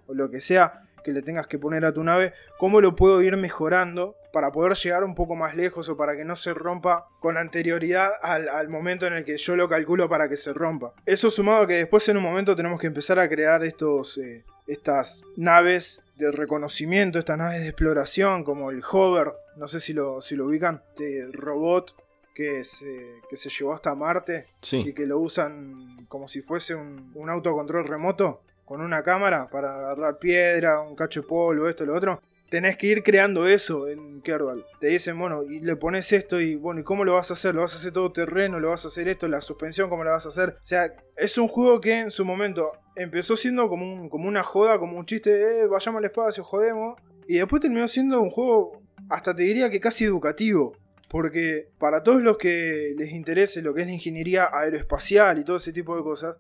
lo, que sea que le tengas que poner a tu nave, cómo lo puedo ir mejorando para poder llegar un poco más lejos o para que no se rompa con anterioridad al, momento en el que yo lo calculo para que se rompa. Eso sumado a que después en un momento tenemos que empezar a crear estos, eh, estas naves de reconocimiento, estas naves de exploración, como el Hover, no sé si lo, si lo ubican, este robot que se, que se llevó hasta Marte y que lo usan como si fuese un, un autocontrol remoto con una cámara para agarrar piedra, un cacho de polvo, esto, lo otro tenés que ir creando eso en Kerbal. Te dicen, bueno, y le pones esto y bueno, ¿y cómo lo vas a hacer? ¿Lo vas a hacer todo terreno? ¿Lo vas a hacer esto? ¿La suspensión cómo la vas a hacer? O sea, es un juego que en su momento empezó siendo como, un, como una joda, como un chiste de, eh, vayamos al espacio, jodemos. Y después terminó siendo un juego, hasta te diría que casi educativo. Porque para todos los que les interese lo que es la ingeniería aeroespacial y todo ese tipo de cosas,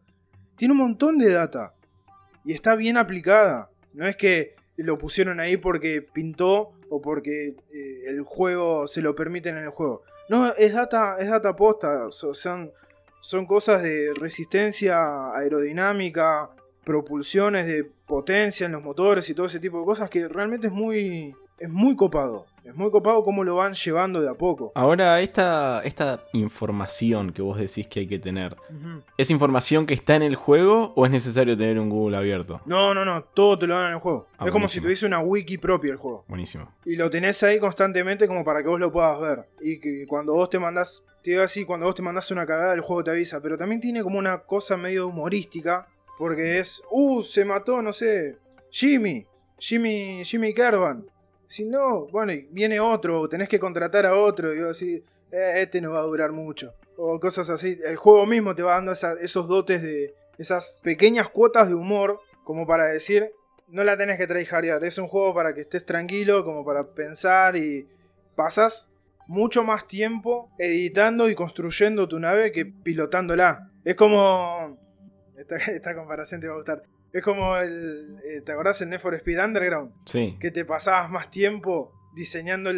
tiene un montón de data. Y está bien aplicada. No es que lo pusieron ahí porque pintó o porque eh, el juego se lo permiten en el juego. No, es data, es data posta. son, son cosas de resistencia aerodinámica, propulsiones de potencia en los motores y todo ese tipo de cosas que realmente es muy, es muy copado. Es muy copado cómo lo van llevando de a poco. Ahora, esta, esta información que vos decís que hay que tener, ¿es información que está en el juego o es necesario tener un Google abierto? No, no, no, todo te lo dan en el juego. Ah, es como si tuviese una wiki propia el juego. Buenísimo. Y lo tenés ahí constantemente como para que vos lo puedas ver. Y que cuando vos te mandás, te digo así, cuando vos te mandás una cagada, el juego te avisa. Pero también tiene como una cosa medio humorística. Porque es, uh, se mató, no sé, Jimmy. Jimmy, Jimmy Kerban si no, bueno, viene otro, tenés que contratar a otro, y yo así, eh, este no va a durar mucho. O cosas así. El juego mismo te va dando esos dotes de. esas pequeñas cuotas de humor, como para decir, no la tenés que tryhardear. Es un juego para que estés tranquilo, como para pensar y. pasas mucho más tiempo editando y construyendo tu nave que pilotándola. Es como. Esta, (laughs) esta comparación te va a gustar. Es como el. Eh, ¿Te acordás el Need for Speed Underground? Sí. Que te pasabas más tiempo diseñando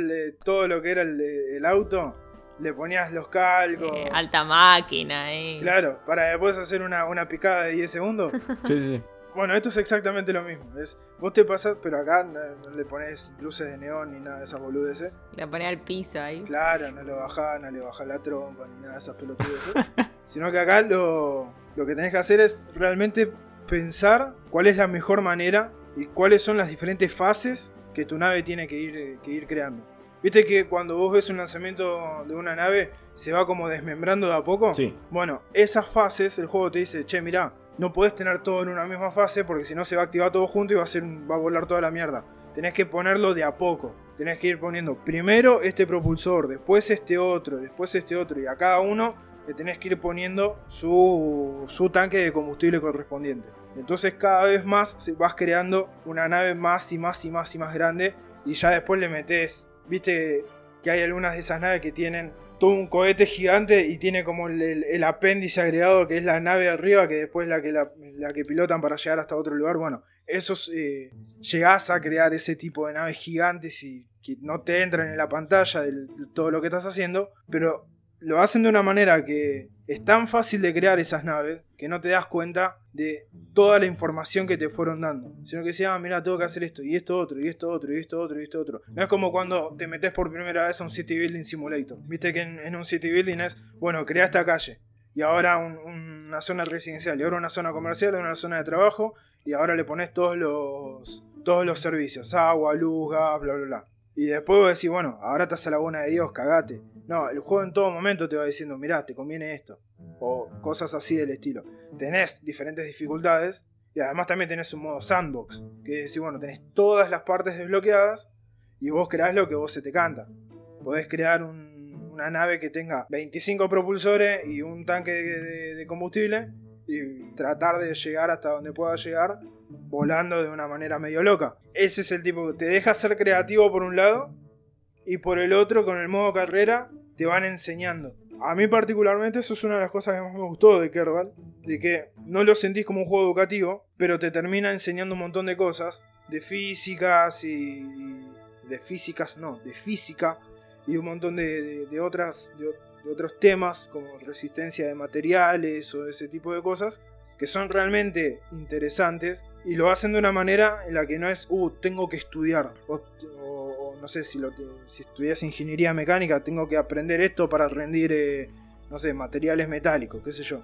todo lo que era el, auto. Le ponías los calcos. alta máquina, eh. Claro, para después hacer una, picada de 10 segundos. (laughs) sí, sí. Bueno, esto es exactamente lo mismo. Es, vos te pasás, pero acá no, le pones luces de neón ni nada de esas boludeces. Le ponés al piso ahí. Claro, no lo bajás, no le bajás la trompa ni nada de esas pelotudeces. (laughs) sino que acá lo, lo que tenés que hacer es realmente pensar cuál es la mejor manera y cuáles son las diferentes fases que tu nave tiene que ir, que ir creando. Viste que cuando vos ves un lanzamiento de una nave se va como desmembrando de a poco. Sí. Bueno, esas fases, el juego te dice, che, mirá, no podés tener todo en una misma fase porque si no se va a activar todo junto y va a, ser, va a volar toda la mierda. Tenés que ponerlo de a poco. Tenés que ir poniendo primero este propulsor, después este otro, después este otro. Y a cada uno le tenés que ir poniendo su, su tanque de combustible correspondiente. Entonces cada vez más vas creando una nave más y más y más y más grande y ya después le metes, viste que hay algunas de esas naves que tienen todo un cohete gigante y tiene como el, apéndice agregado que es la nave arriba, que después es la que, la que pilotan para llegar hasta otro lugar. Bueno, esos eh, llegás a crear ese tipo de naves gigantes y que no te entran en la pantalla de todo lo que estás haciendo, pero lo hacen de una manera que es tan fácil de crear esas naves que no te das cuenta de toda la información que te fueron dando. Sino que decían, ah, mira, tengo que hacer esto, y esto otro, y esto otro, y esto otro, y esto otro. No es como cuando te metes por primera vez a un City Building Simulator. Viste que en, en un City Building es, bueno, crea esta calle, y ahora un- una zona residencial, y ahora una zona comercial, y una zona de trabajo, y ahora le pones todos los, todos los servicios, agua, luz, gas, bla, bla, bla. Y después vos decís, bueno, ahora estás a la buena de Dios, cagate. No, el juego en todo momento te va diciendo, mirá, te conviene esto. O cosas así del estilo. Tenés diferentes dificultades. Y además también tenés un modo sandbox. Que es decir, bueno, tenés todas las partes desbloqueadas. Y vos creás lo que vos se te canta. Podés crear un- una nave que tenga 25 propulsores y un tanque de- de combustible. Y tratar de llegar hasta donde pueda llegar. Volando de una manera medio loca. Ese es el tipo que te deja ser creativo por un lado. Y por el otro, con el modo carrera, te van enseñando. A mí particularmente eso es una de las cosas que más me gustó de Kerbal. De que no lo sentís como un juego educativo, pero te termina enseñando un montón de cosas. De físicas y... De físicas, no, de física. Y un montón de, otras, de otros temas, como resistencia de materiales o ese tipo de cosas. Que son realmente interesantes. Y lo hacen de una manera en la que no es, uh, tengo que estudiar. O, o- no sé, si, estudias ingeniería mecánica, tengo que aprender esto para rendir, eh, no sé, materiales metálicos, qué sé yo.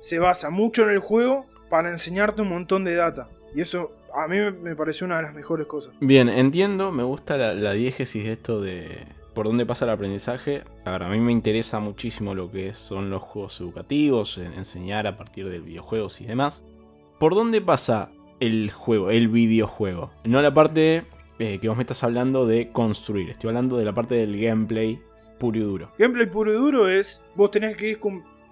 Se basa mucho en el juego para enseñarte un montón de data. Y eso a mí me- me pareció una de las mejores cosas. Bien, entiendo, me gusta la, la diégesis de esto de por dónde pasa el aprendizaje. A ver, a mí me interesa muchísimo lo que son los juegos educativos, en- enseñar a partir de videojuegos y demás. ¿Por dónde pasa el juego, el videojuego? No la parte eh, que vos me estás hablando de construir, estoy hablando de la parte del gameplay puro y duro. Gameplay puro y duro es, vos tenés que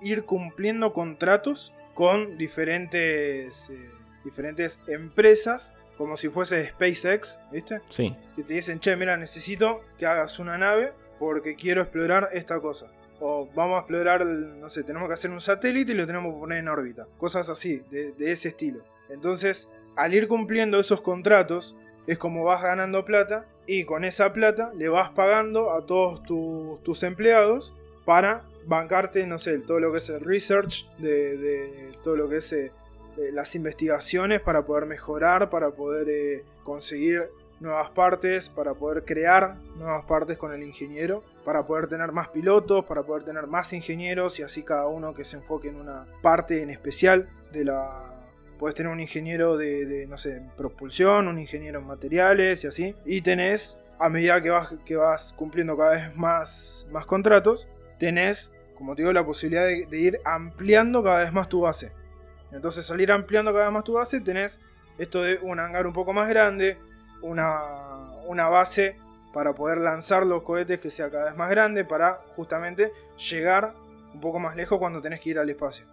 ir cumpliendo contratos con diferentes, eh, diferentes empresas, como si fuese SpaceX, ¿viste? Sí, que te dicen, che, mira, necesito que hagas una nave porque quiero explorar esta cosa. O vamos a explorar, no sé, tenemos que hacer un satélite y lo tenemos que poner en órbita. Cosas así, de, de ese estilo. Entonces, al ir cumpliendo esos contratos, es como vas ganando plata y con esa plata le vas pagando a todos tus, tus empleados para bancarte, no sé, todo lo que es el research, de, de todo lo que es eh, las investigaciones para poder mejorar, para poder eh, conseguir nuevas partes, para poder crear nuevas partes con el ingeniero, para poder tener más pilotos, para poder tener más ingenieros y así cada uno que se enfoque en una parte en especial de la... Puedes tener un ingeniero de, no sé, propulsión, un ingeniero en materiales y así. Y tenés, a medida que vas, que vas cumpliendo cada vez más, más contratos, tenés, como te digo, la posibilidad de ir ampliando cada vez más tu base. Entonces, al ir ampliando cada vez más tu base, tenés esto de un hangar un poco más grande, una, una base para poder lanzar los cohetes que sea cada vez más grande, para justamente llegar un poco más lejos cuando tenés que ir al espacio.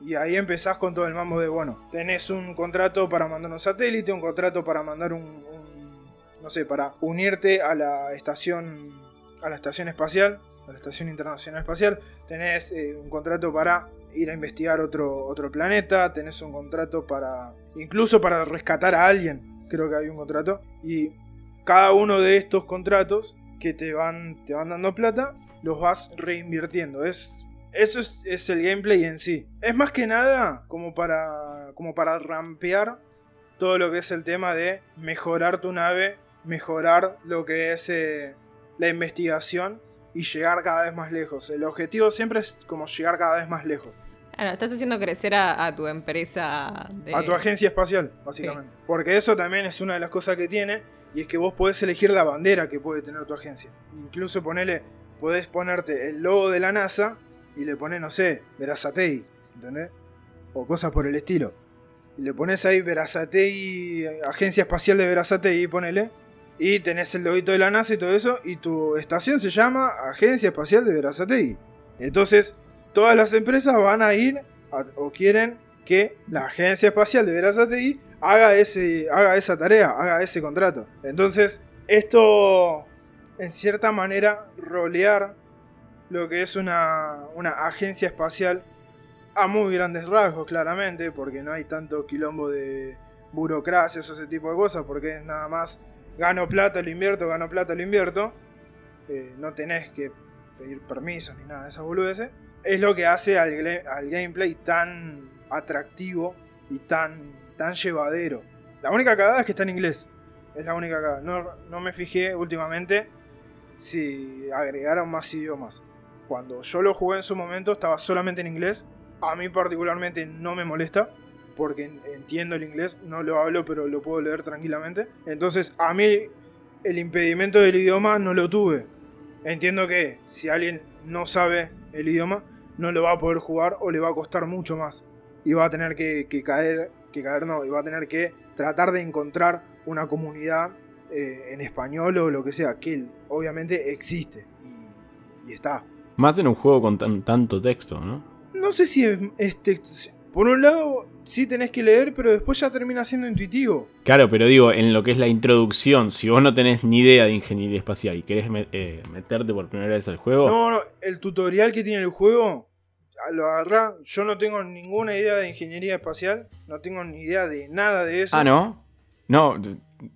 Y ahí empezás con todo el mambo de, bueno, tenés un contrato para mandar un satélite, un contrato para mandar un- no sé, para unirte a la estación, a la estación espacial, a la estación internacional espacial, tenés eh, un contrato para ir a investigar otro, otro planeta, tenés un contrato para, incluso para rescatar a alguien, creo que hay un contrato, y cada uno de estos contratos que te van, te van dando plata, los vas reinvirtiendo. Es, eso es, el gameplay en sí. Es más que nada como para, como para rampear todo lo que es el tema de mejorar tu nave, mejorar lo que es eh, la investigación y llegar cada vez más lejos. El objetivo siempre es como llegar cada vez más lejos. Claro, estás haciendo crecer a, a tu empresa. De... A tu agencia espacial, básicamente. Porque eso también es una de las cosas que tiene. Y es que vos podés elegir la bandera que puede tener tu agencia. Incluso ponele, podés ponerte el logo de la NASA y le pones, no sé, Verazatei, ¿entendés? O cosas por el estilo. Y le pones ahí Verazatei, Agencia Espacial de Verazatei, ponele. Y tenés el loguito de la NASA y todo eso. Y tu estación se llama Agencia Espacial de Verazatei. Entonces, todas las empresas van a ir o quieren que la Agencia Espacial de Verazatei haga, ese, haga esa tarea, haga ese contrato. Entonces, esto, en cierta manera, rolear lo que es una, una agencia espacial a muy grandes rasgos, claramente, porque no hay tanto quilombo de burocracias o ese tipo de cosas, porque es nada más gano plata, lo invierto, gano plata, lo invierto. Eh, no tenés que pedir permisos ni nada de esas boludeces. Es lo que hace al, gameplay tan atractivo y tan, tan llevadero. La única cagada es que está en inglés. Es la única cagada. No, no me fijé últimamente si agregaron más idiomas. Cuando yo lo jugué en su momento estaba solamente en inglés. A mí particularmente no me molesta porque entiendo el inglés, no lo hablo, pero lo puedo leer tranquilamente. Entonces, a mí el impedimento del idioma no lo tuve. Entiendo que si alguien no sabe el idioma, no lo va a poder jugar o le va a costar mucho más. Y va a tener que, caer, que caer no, y va a tener que tratar de encontrar una comunidad eh, en español o lo que sea, que obviamente existe y, está. Más en un juego con tanto texto, ¿no? No sé si es, es texto por un lado, sí tenés que leer, pero después ya termina siendo intuitivo. Claro, pero digo, en lo que es la introducción, si vos no tenés ni idea de ingeniería espacial y querés eh, meterte por primera vez al juego. No, no, el tutorial que tiene el juego, lo agarrá. Yo no tengo ninguna idea de ingeniería espacial, no tengo ni idea de nada de eso. Ah, no. No,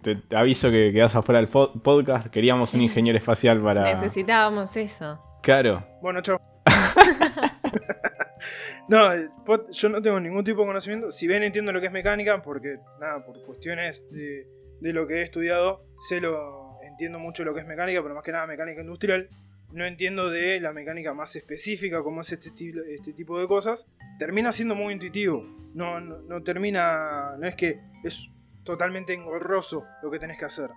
te, aviso que quedás afuera del podcast. Queríamos un ingeniero espacial para. Necesitábamos eso. Claro. Bueno, chao. (laughs) No, yo no tengo ningún tipo de conocimiento. Si bien entiendo lo que es mecánica, porque nada, por cuestiones de, lo que he estudiado, sé lo. entiendo mucho lo que es mecánica, pero más que nada mecánica industrial. No entiendo de la mecánica más específica, como es este, este tipo de cosas. Termina siendo muy intuitivo. No, no, termina. No es que es totalmente engorroso lo que tenés que hacer.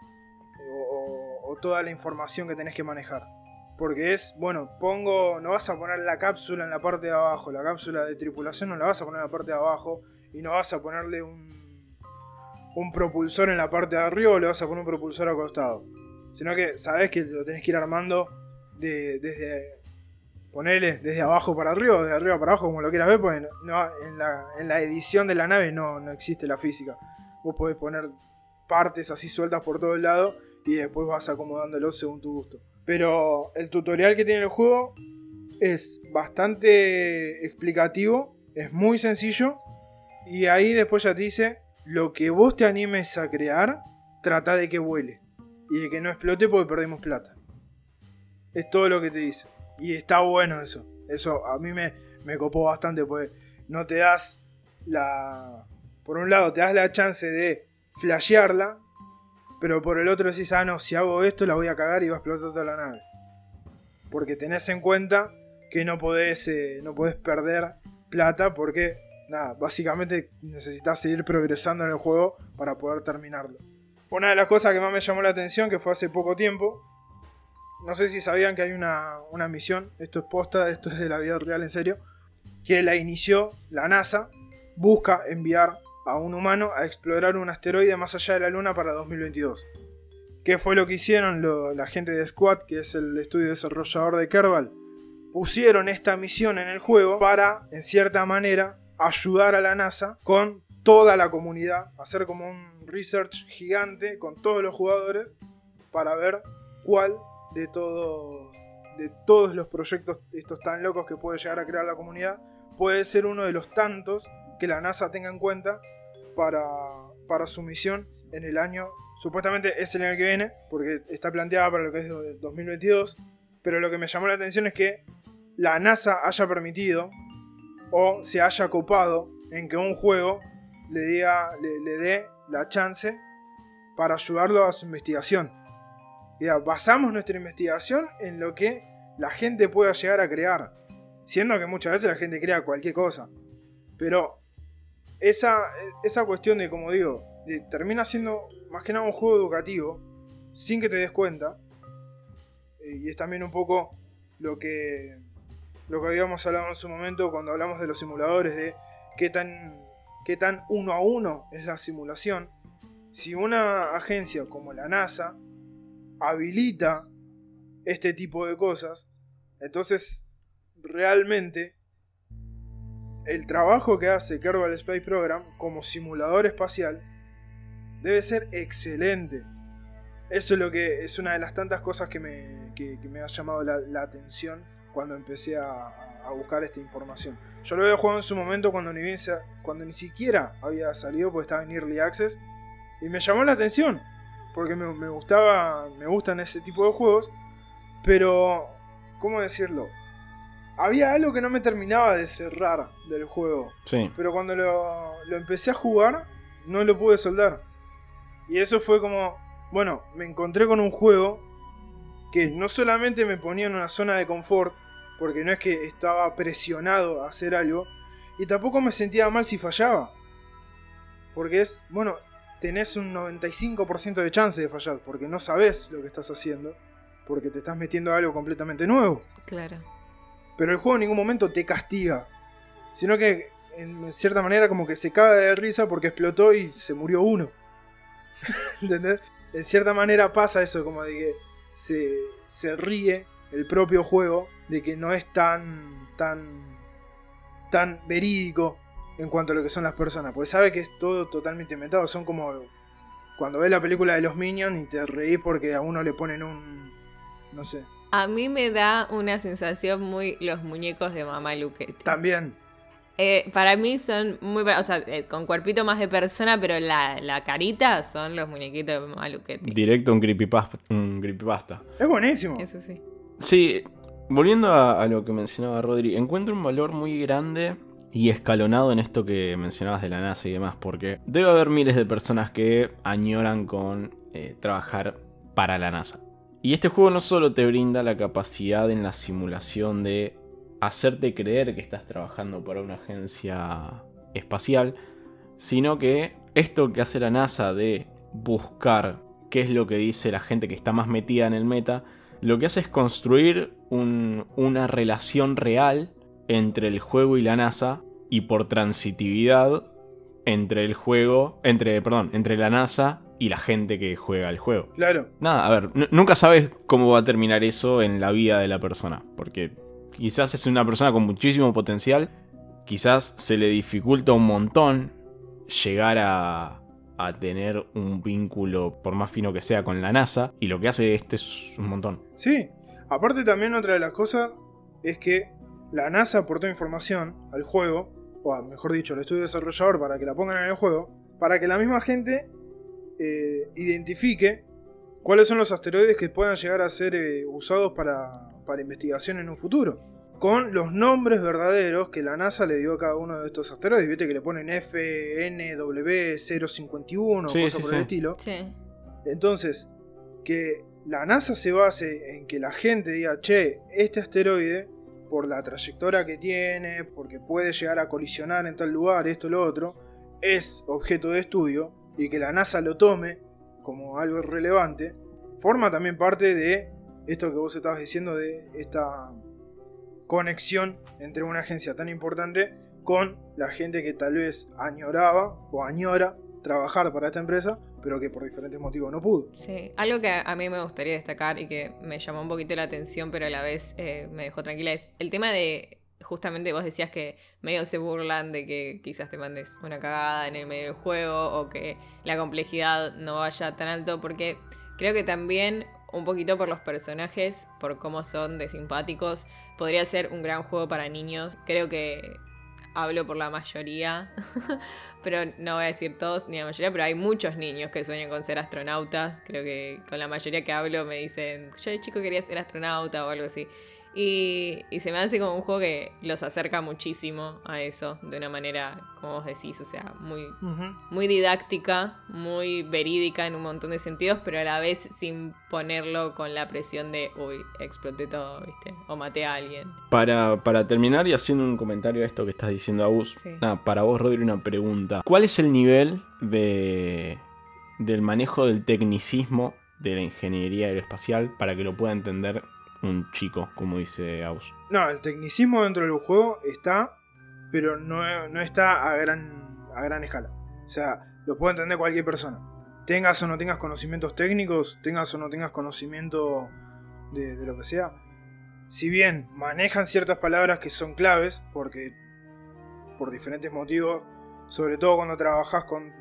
o toda la información que tenés que manejar. Porque es, bueno, pongo, no vas a poner la cápsula en la parte de abajo, la cápsula de tripulación no la vas a poner en la parte de abajo y no vas a ponerle un, un propulsor en la parte de arriba o le vas a poner un propulsor acostado. Sino que sabes que lo tenés que ir armando de, desde, ponele desde abajo para arriba o de arriba para abajo, como lo quieras ver, porque no, en, la, edición de la nave no, no existe la física. Vos podés poner partes así sueltas por todo el lado y después vas acomodándolo según tu gusto. Pero el tutorial que tiene el juego es bastante explicativo, es muy sencillo. Y ahí después ya te dice, lo que vos te animes a crear, trata de que vuele. Y de que no explote porque perdemos plata. Es todo lo que te dice. Y está bueno eso. Eso a mí me, me copó bastante porque no te das la... Por un lado, te das la chance de flashearla pero por el otro decís, ah, no, si hago esto la voy a cagar y va a explotar toda la nave. Porque tenés en cuenta que no podés, eh, no podés perder plata porque, nada, básicamente necesitas seguir progresando en el juego para poder terminarlo. Una de las cosas que más me llamó la atención, que fue hace poco tiempo, no sé si sabían que hay una, una misión, esto es posta, esto es de la vida real en serio, que la inició la NASA, busca enviar a un humano a explorar un asteroide más allá de la Luna para 2022. ¿Qué fue lo que hicieron la gente de Squad, que es el estudio desarrollador de Kerbal? Pusieron esta misión en el juego para, en cierta manera, ayudar a la NASA con toda la comunidad, hacer como un research gigante con todos los jugadores para ver cuál de todo de todos los proyectos estos tan locos que puede llegar a crear la comunidad puede ser uno de los tantos que la NASA tenga en cuenta para, su misión en el año, supuestamente es el año que viene, porque está planteada para lo que es 2022, pero lo que me llamó la atención es que la NASA haya permitido o se haya copado en que un juego le, diga, le, dé la chance para ayudarlo a su investigación. basamos nuestra investigación en lo que la gente pueda llegar a crear. Siendo que muchas veces la gente crea cualquier cosa. Pero esa, esa cuestión de, como digo, de, termina siendo más que nada un juego educativo, sin que te des cuenta. Eh, y es también un poco lo que, lo que habíamos hablado en su momento cuando hablamos de los simuladores, de qué tan, qué tan uno a uno es la simulación. Si una agencia como la NASA habilita este tipo de cosas, entonces realmente el trabajo que hace Kerbal Space Program como simulador espacial debe ser excelente. Eso es lo que es una de las tantas cosas que me, ha llamado la, atención cuando empecé a, buscar esta información. Yo lo había jugado en su momento cuando ni, bien cuando ni siquiera había salido, porque estaba en Early Access. Y me llamó la atención, porque me, me gustaba, me gustan ese tipo de juegos. Pero, ¿cómo decirlo? Había algo que no me terminaba de cerrar del juego. Sí. Pero cuando lo, lo empecé a jugar, no lo pude soldar. Y eso fue como, bueno, me encontré con un juego que no solamente me ponía en una zona de confort, porque no es que estaba presionado a hacer algo, y tampoco me sentía mal si fallaba. Porque es, bueno, tenés un 95% de chance de fallar, porque no sabes lo que estás haciendo, porque te estás metiendo a algo completamente nuevo. Claro. Pero el juego en ningún momento te castiga. Sino que en cierta manera como que se caga de risa porque explotó y se murió uno. (laughs) ¿Entendés? En cierta manera pasa eso, como de que se, se ríe el propio juego de que no es tan, tan, tan verídico en cuanto a lo que son las personas. Porque sabe que es todo totalmente inventado. Son como cuando ves la película de los Minions y te reís porque a uno le ponen un... No sé. A mí me da una sensación muy los muñecos de mamá Luquetti. También. Eh, para mí son muy... O sea, eh, con cuerpito más de persona, pero la, la carita son los muñequitos de mamá Luquetti. Directo un creepypasta. Un creepypasta. Es buenísimo. Eso sí. Sí, volviendo a, a lo que mencionaba Rodri, encuentro un valor muy grande y escalonado en esto que mencionabas de la NASA y demás, porque debe haber miles de personas que añoran con eh, trabajar para la NASA. Y este juego no solo te brinda la capacidad en la simulación de hacerte creer que estás trabajando para una agencia espacial, sino que esto que hace la NASA de buscar qué es lo que dice la gente que está más metida en el meta, lo que hace es construir un- una relación real entre el juego y la NASA y por transitividad entre el juego, entre, perdón, entre la NASA y la gente que juega el juego. Claro. Nada, a ver, nunca sabes cómo va a terminar eso en la vida de la persona, porque quizás es una persona con muchísimo potencial, quizás se le dificulta un montón llegar a, a tener un vínculo, por más fino que sea, con la NASA, y lo que hace este es un montón. Sí. Aparte también otra de las cosas es que la NASA aportó información al juego, o mejor dicho, al estudio desarrollador para que la pongan en el juego, para que la misma gente eh, identifique cuáles son los asteroides que puedan llegar a ser eh, usados para, para investigación en un futuro. Con los nombres verdaderos que la NASA le dio a cada uno de estos asteroides. Viste que le ponen FNW051 Sí, cosas sí, por sí. el estilo. Sí. Entonces, que la NASA se base en que la gente diga, che, este asteroide, por la trayectoria que tiene, porque puede llegar a colisionar en tal lugar, esto, lo otro, es objeto de estudio, y que la NASA lo tome como algo relevante, forma también parte de esto que vos estabas diciendo, de esta conexión entre una agencia tan importante con la gente que tal vez añoraba o añora trabajar para esta empresa, pero que por diferentes motivos no pudo. Sí, algo que a mí me gustaría destacar y que me llamó un poquito la atención, pero a la vez eh, me dejó tranquila, es el tema de, justamente vos decías que medio se burlan de que quizás te mandes una cagada en el medio del juego o que la complejidad no vaya tan alto, porque creo que también un poquito por los personajes, por cómo son de simpáticos, podría ser un gran juego para niños. Creo que hablo por la mayoría, (laughs) pero no voy a decir todos ni la mayoría, pero hay muchos niños que sueñan con ser astronautas. Creo que con la mayoría que hablo me dicen, yo de chico quería ser astronauta o algo así. Y, y se me hace como un juego que los acerca muchísimo a eso, de una manera, como vos decís, o sea, muy, muy didáctica, muy verídica en un montón de sentidos, pero a la vez sin ponerlo con la presión de, uy, exploté todo, ¿viste? O maté a alguien. Para, para terminar y haciendo un comentario a esto que estás diciendo, Agus, Sí. nada, para vos, Rodri, una pregunta. ¿Cuál es el nivel de, del manejo del tecnicismo de la ingeniería aeroespacial para que lo pueda entender un chico, como dice Agus? No, el tecnicismo dentro del juego está, pero no, no está a gran, a gran escala. O sea, lo puede entender cualquier persona. Tengas o no tengas conocimientos técnicos, tengas o no tengas conocimiento de, de lo que sea. Si bien manejan ciertas palabras que son claves, porque por diferentes motivos, sobre todo cuando trabajas con,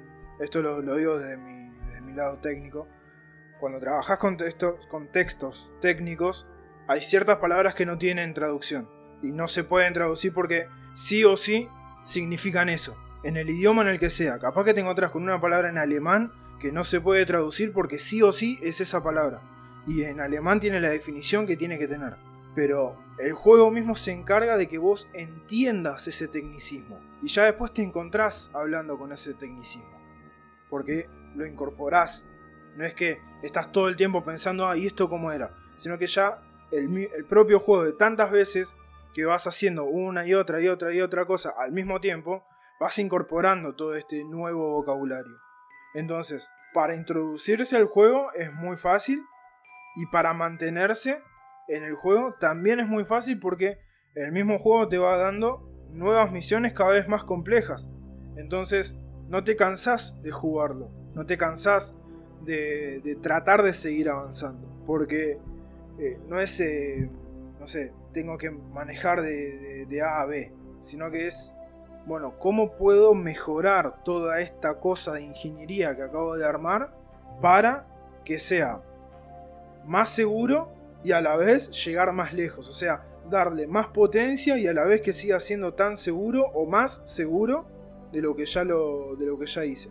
esto lo, lo digo desde mi, desde mi lado técnico, cuando trabajas con, textos con textos técnicos, hay ciertas palabras que no tienen traducción y no se pueden traducir porque sí o sí significan eso, en el idioma en el que sea. Capaz que tengo otras con una palabra en alemán que no se puede traducir porque sí o sí es esa palabra. Y en alemán tiene la definición que tiene que tener. Pero el juego mismo se encarga de que vos entiendas ese tecnicismo. Y ya después te encontrás hablando con ese tecnicismo. Porque lo incorporás. No es que estás todo el tiempo pensando, ah, ¿y esto cómo era? Sino que ya el, propio juego de tantas veces que vas haciendo una y otra y otra y otra cosa al mismo tiempo, vas incorporando todo este nuevo vocabulario. Entonces, para introducirse al juego es muy fácil y para mantenerse en el juego también es muy fácil porque el mismo juego te va dando nuevas misiones cada vez más complejas. Entonces, no te cansás de jugarlo, no te cansás de, tratar de seguir avanzando, porque eh, no es, eh, no sé, tengo que manejar de, A a B, sino que es bueno, ¿cómo puedo mejorar toda esta cosa de ingeniería que acabo de armar para que sea más seguro y a la vez llegar más lejos? O sea, darle más potencia y a la vez que siga siendo tan seguro o más seguro de lo que ya, lo, de lo que ya hice.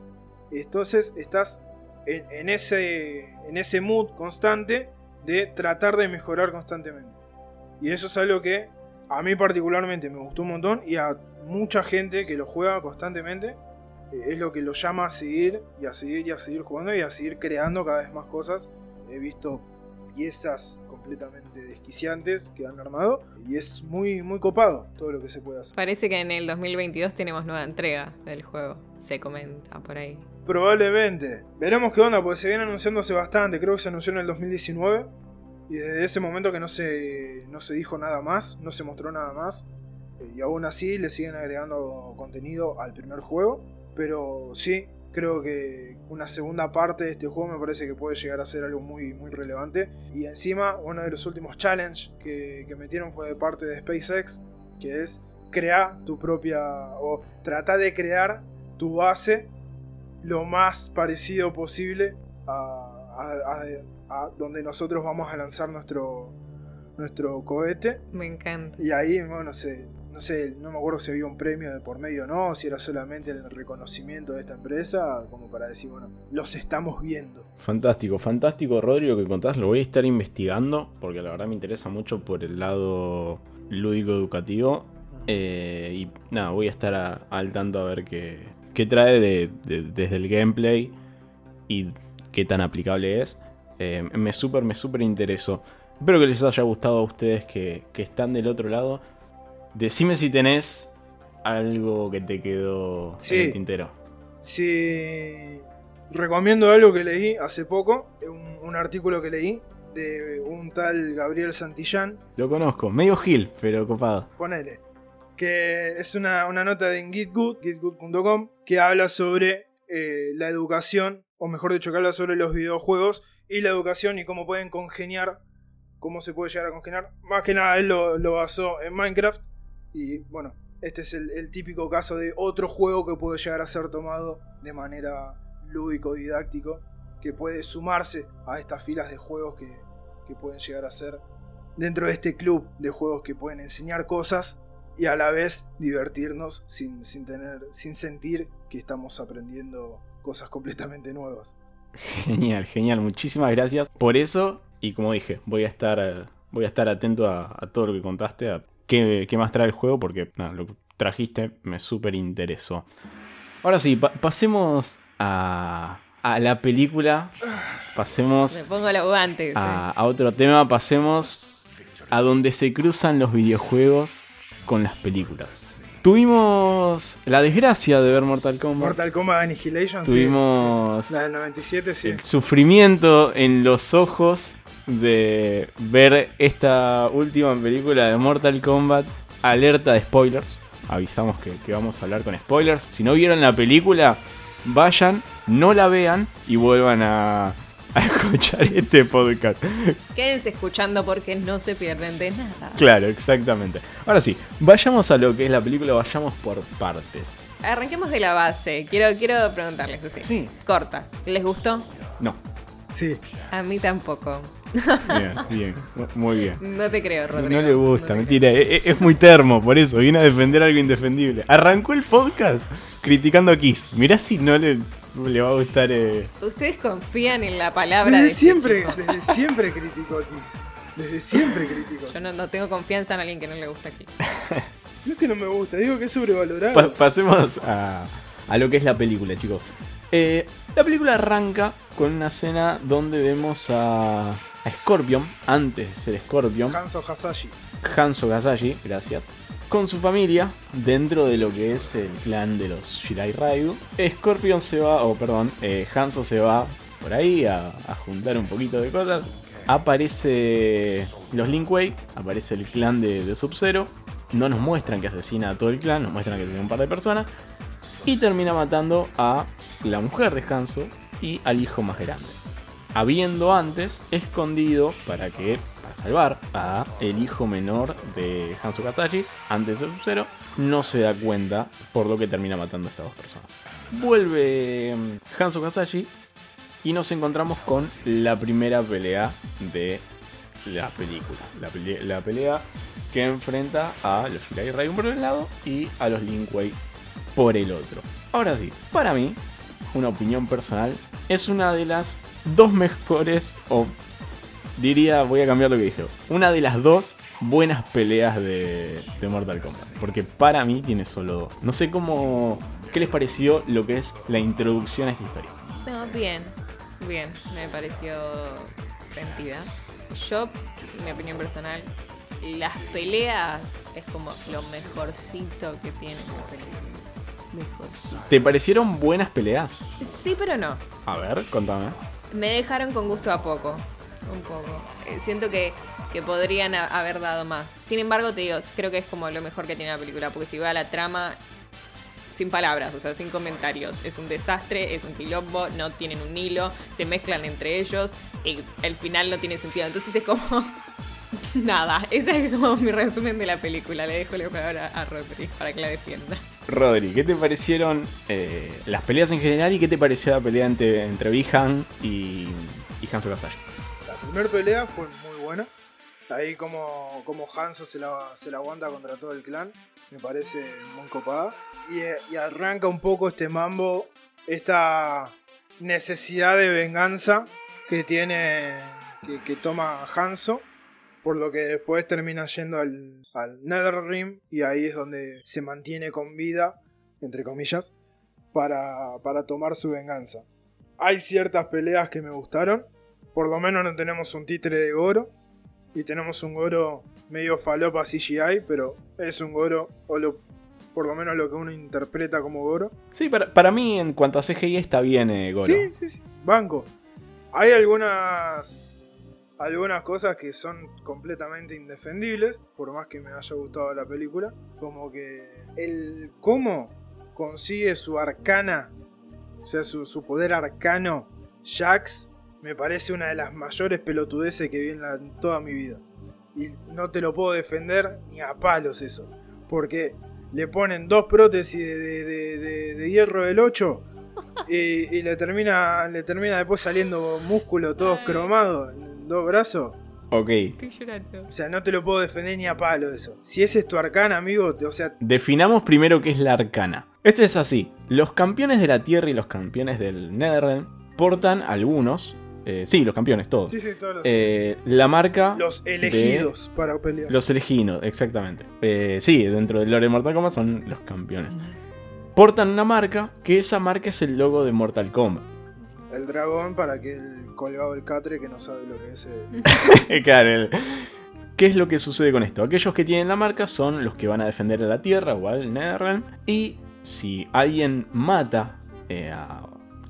Entonces estás en, ese, en ese mood constante de tratar de mejorar constantemente. Y eso es algo que a mí particularmente me gustó un montón y a mucha gente que lo juega constantemente eh, es lo que lo llama a seguir y a seguir y a seguir jugando y a seguir creando cada vez más cosas. He visto piezas completamente desquiciantes que han armado y es muy muy copado todo lo que se puede hacer. Parece que en el 2022 tenemos nueva entrega del juego, se comenta por ahí. Probablemente. Veremos qué onda, porque se viene anunciándose bastante, creo que se anunció en el 2019 y desde ese momento que no se, no se dijo nada más, no se mostró nada más. Eh, y aún así le siguen agregando contenido al primer juego. Pero sí, creo que una segunda parte de este juego me parece que puede llegar a ser algo muy, muy relevante. Y encima, uno de los últimos challenges que, metieron fue de parte de SpaceX, que es crear tu propia, o trata de crear tu base lo más parecido posible a a donde nosotros vamos a lanzar nuestro, nuestro cohete. Me encanta. Y ahí, bueno, no sé, no sé, no me acuerdo si había un premio de por medio o no, si era solamente el reconocimiento de esta empresa, como para decir, bueno, los estamos viendo. Fantástico, fantástico, Rodrigo, que contás. Lo voy a estar investigando, porque la verdad me interesa mucho por el lado lúdico educativo. Eh, y nada, voy a estar al tanto a ver qué, qué trae desde el gameplay y qué tan aplicable es. Eh, me súper, me súper interesó. Espero que les haya gustado a ustedes que, están del otro lado. Decime si tenés algo que te quedó en el tintero. Sí, recomiendo algo que leí hace poco, un, artículo que leí de un tal Gabriel Santillán. Lo conozco, medio gil, pero copado. Ponele. Que es una, nota de Gitgood, gitgood.com, que habla sobre eh, la educación, o mejor dicho, que habla sobre los videojuegos y la educación y cómo pueden congeniar, cómo se puede llegar a congeniar. Más que nada, él lo, basó en Minecraft y bueno, este es el, típico caso de otro juego que puede llegar a ser tomado de manera lúdico-didáctico, que puede sumarse a estas filas de juegos que, que pueden llegar a ser dentro de este club de juegos que pueden enseñar cosas y a la vez divertirnos sin, sin, tener, sin sentir que estamos aprendiendo cosas completamente nuevas. Genial, genial. Muchísimas gracias por eso. Y como dije, voy a estar, eh, voy a estar atento a, todo lo que contaste, a qué, más trae el juego, porque lo que trajiste me súper interesó. Ahora sí, pasemos a, a, la película. Pasemos Me pongo la a, a otro tema. Pasemos a donde se cruzan los videojuegos con las películas. Tuvimos la desgracia de ver Mortal Kombat. Mortal Kombat Annihilation, Tuvimos La del 97, sí. El sufrimiento en los ojos de ver esta última película de Mortal Kombat. Alerta de spoilers. Avisamos que, vamos a hablar con spoilers. Si no vieron la película, vayan, no la vean y vuelvan a, a escuchar este podcast. Quédense escuchando porque no se pierden de nada. Claro, exactamente. Ahora sí, vayamos a lo que es la película, vayamos por partes. Arranquemos de la base. Quiero, quiero preguntarles así. Sí. Corta. ¿Les gustó? No. Sí. A mí tampoco. Bien, bien, muy bien. No te creo, Rodrigo. No le gusta, mentira. e- e- Es, muy termo, por eso. Viene a defender algo indefendible. Arrancó el podcast criticando a Kiss. Mirá si no le, (laughs) le va a gustar. eh. Ustedes confían en la palabra de Desde este siempre, chico. desde siempre critico a Kiss. Desde siempre critico. Yo no, no tengo confianza en alguien que no le gusta aquí. (laughs) No es que no me gusta, digo que es sobrevalorado. pa- pasemos a, a lo que es la película, chicos. Eh, la película arranca con una escena donde vemos a, a Scorpion, antes de ser Scorpion, Hanzo Hasashi. Hanzo Gasashi, gracias, con su familia dentro de lo que es el clan de los Shirai Ryu. Scorpion se va, o perdón, eh, Hanzo se va por ahí a, juntar un poquito de cosas. Aparece los Linkway, aparece el clan de, de Sub-Zero. No nos muestran que asesina a todo el clan, nos muestran que tiene un par de personas. Y termina matando a la mujer de Hanzo y al hijo más grande habiendo antes escondido para que para salvar a el hijo menor de Hanzo Kasashi antes de Sub-Zero no se da cuenta por lo que termina matando a estas dos personas. Vuelve mm, Hanzo Kasashi y nos encontramos con la primera pelea de la película. La, pele- la pelea que enfrenta a los Shirai Ryu por un lado y a los Lin Kuei por el otro. Ahora sí, para mí, una opinión personal, es una de las dos mejores, o diría, voy a cambiar lo que dije, una de las dos buenas peleas de, de Mortal Kombat. Porque para mí tiene solo dos. No sé cómo, qué les pareció lo que es la introducción a esta historia. No, bien, bien, me pareció sentida. Yo, mi opinión personal, las peleas es como lo mejorcito que tiene. Mejorcito. ¿Te parecieron buenas peleas? Sí, pero no. A ver, contame. Me dejaron con gusto a poco. Un poco. Eh, siento que, que podrían ha- haber dado más. Sin embargo, te digo, creo que es como lo mejor que tiene la película. Porque si va a la trama, sin palabras, o sea, sin comentarios. Es un desastre, es un quilombo, no tienen un hilo, se mezclan entre ellos y el final no tiene sentido. Entonces es como. (laughs) Nada, ese es como mi resumen de la película. Le dejo la palabra a Rodri para que la defienda. Rodri, ¿qué te parecieron eh, las peleas en general y qué te pareció la pelea entre, entre y, y Hanzo? Primera pelea fue muy buena. Ahí como, como Hanzo se la, se la aguanta contra todo el clan. Me parece muy copada. Y, arranca un poco este mambo, esta necesidad de venganza que tiene, que, toma Hanzo. Por lo que después termina yendo al, al Netherrealm y ahí es donde se mantiene con vida, entre comillas, para, para tomar su venganza. Hay ciertas peleas que me gustaron. Por lo menos no tenemos un títere de Goro. Y tenemos un Goro medio falopa CGI, pero es un Goro, o lo, por lo menos lo que uno interpreta como Goro. Sí, para, para mí en cuanto a CGI está bien eh, Goro. Sí, sí, sí. Banco. Hay algunas. Algunas cosas que son completamente indefendibles, por más que me haya gustado la película. Como que el cómo consigue su arcana, o sea, su, su poder arcano, Jax, me parece una de las mayores pelotudeces que vi en, la- en toda mi vida. Y no te lo puedo defender ni a palos eso. Porque le ponen dos prótesis de, de- de- de- de hierro del 8 (laughs) y, y le termina le termina después saliendo músculo todos Ay. cromados en dos brazos. Ok. Estoy llorando. O sea, no te lo puedo defender ni a palo eso. Si ese es tu arcana, amigo, te- o sea, Definamos primero qué es la arcana. Esto es así. Los campeones de la Tierra y los campeones del Netherrealm portan algunos. Eh, sí, los campeones, todos. sí, sí, todos los, eh, la marca. los de- elegidos para pelear. Los elegidos, exactamente. Eh, sí, dentro del lore de Mortal Kombat son los campeones. Portan una marca, que esa marca es el logo de Mortal Kombat. El dragón para que el colgado del catre que no sabe lo que es. (laughs) Claro, el- ¿Qué es lo que sucede con esto? Aquellos que tienen la marca son los que van a defender a la Tierra o al Netherrealm. Y si alguien mata eh, a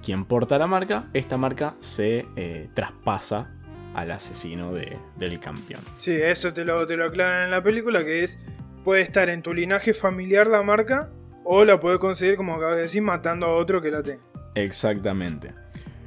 quien porta la marca, esta marca se eh, traspasa al asesino de- del campeón. Sí, eso te lo, te lo aclaran en la película, que es, puede estar en tu linaje familiar la marca, o la puedes conseguir, como acabas de decir, matando a otro que la tenga. Exactamente.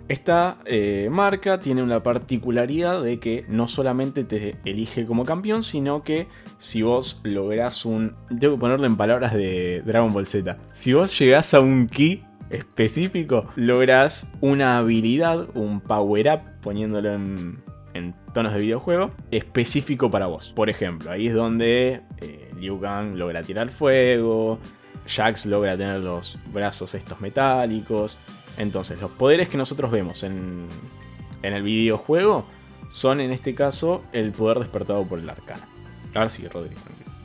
Esta eh, marca tiene una particularidad de que no solamente te elige como campeón, sino que si vos lográs un... Tengo que ponerlo en palabras de Dragon Ball Z. Si vos llegás a un ki específico, lográs una habilidad, un power up, poniéndolo en, tonos de videojuego específico para vos. Por ejemplo, ahí es donde eh, Liu Kang logra tirar fuego, Jax logra tener los brazos estos metálicos. Entonces, los poderes que nosotros vemos en, en el videojuego son en este caso el poder despertado por el arcana. Ahora sí, Rodrigo.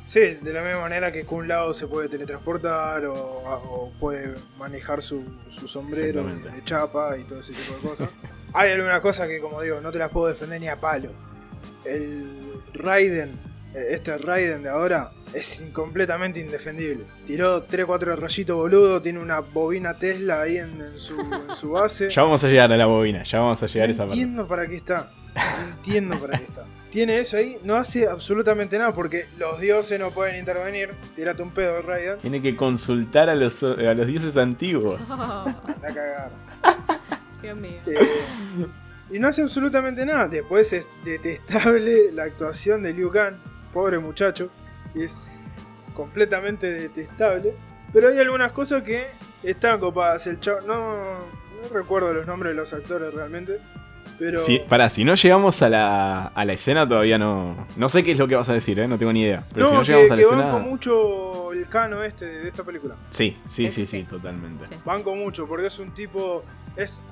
Sí, de la misma manera que un lado se puede teletransportar o, o puede manejar su, su sombrero de, chapa y todo ese tipo de cosas. (laughs) Hay algunas cosas que, como digo, no te las puedo defender ni a palo. El Raiden, este Raiden de ahora, es completamente indefendible. Tiró 3-4 rayitos boludo, tiene una bobina Tesla ahí en, en su, en su base. (laughs) Ya vamos a llegar a la bobina, ya vamos a llegar a esa parte. entiendo para qué está. No entiendo para qué está. Tiene eso ahí, no hace absolutamente nada porque los dioses no pueden intervenir. Tírate un pedo, Raiden. Tiene que consultar a los, a los dioses antiguos. Oh, (laughs) La cagaron. (laughs) Dios mío. Eh, y no hace absolutamente nada. Después es detestable la actuación de Liu Kang. Pobre muchacho. Es completamente detestable. Pero hay algunas cosas que están copadas. El chavo. No, no recuerdo los nombres de los actores realmente. Pero. Si, pará, si no llegamos a la, a la escena todavía no... No sé qué es lo que vas a decir, ¿eh? no tengo ni idea. Pero no, si no que, llegamos a la que escena... banco mucho el cano este de esta película. Sí, sí, sí, sí, sí. totalmente. Sí. Banco mucho, porque es un tipo. Es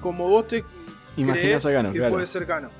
como vos te Imaginas a Cano, que claro. puede ser Cano.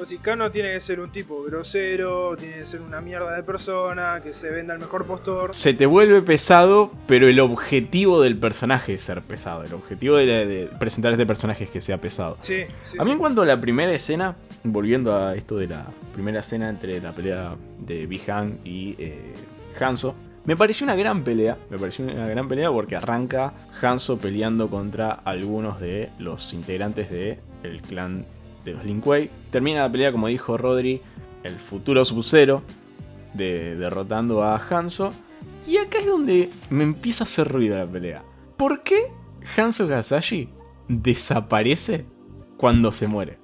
O si Cano tiene que ser un tipo grosero, tiene que ser una mierda de persona, que se venda al mejor postor. Se te vuelve pesado, pero el objetivo del personaje es ser pesado. El objetivo de, de presentar a este personaje es que sea pesado. Sí, sí. A mí sí. en cuanto a la primera escena, volviendo a esto de la primera escena entre la pelea de Bihan y eh, Hanzo, me pareció una gran pelea. Me pareció una gran pelea porque arranca Hanzo peleando contra algunos de los integrantes del el clan de los Lin Kuei. Termina la pelea, como dijo Rodri, el futuro Sub-Zero, de, derrotando a Hanzo. Y acá es donde me empieza a hacer ruido la pelea. ¿Por qué Hanzo Gasashi desaparece cuando se muere?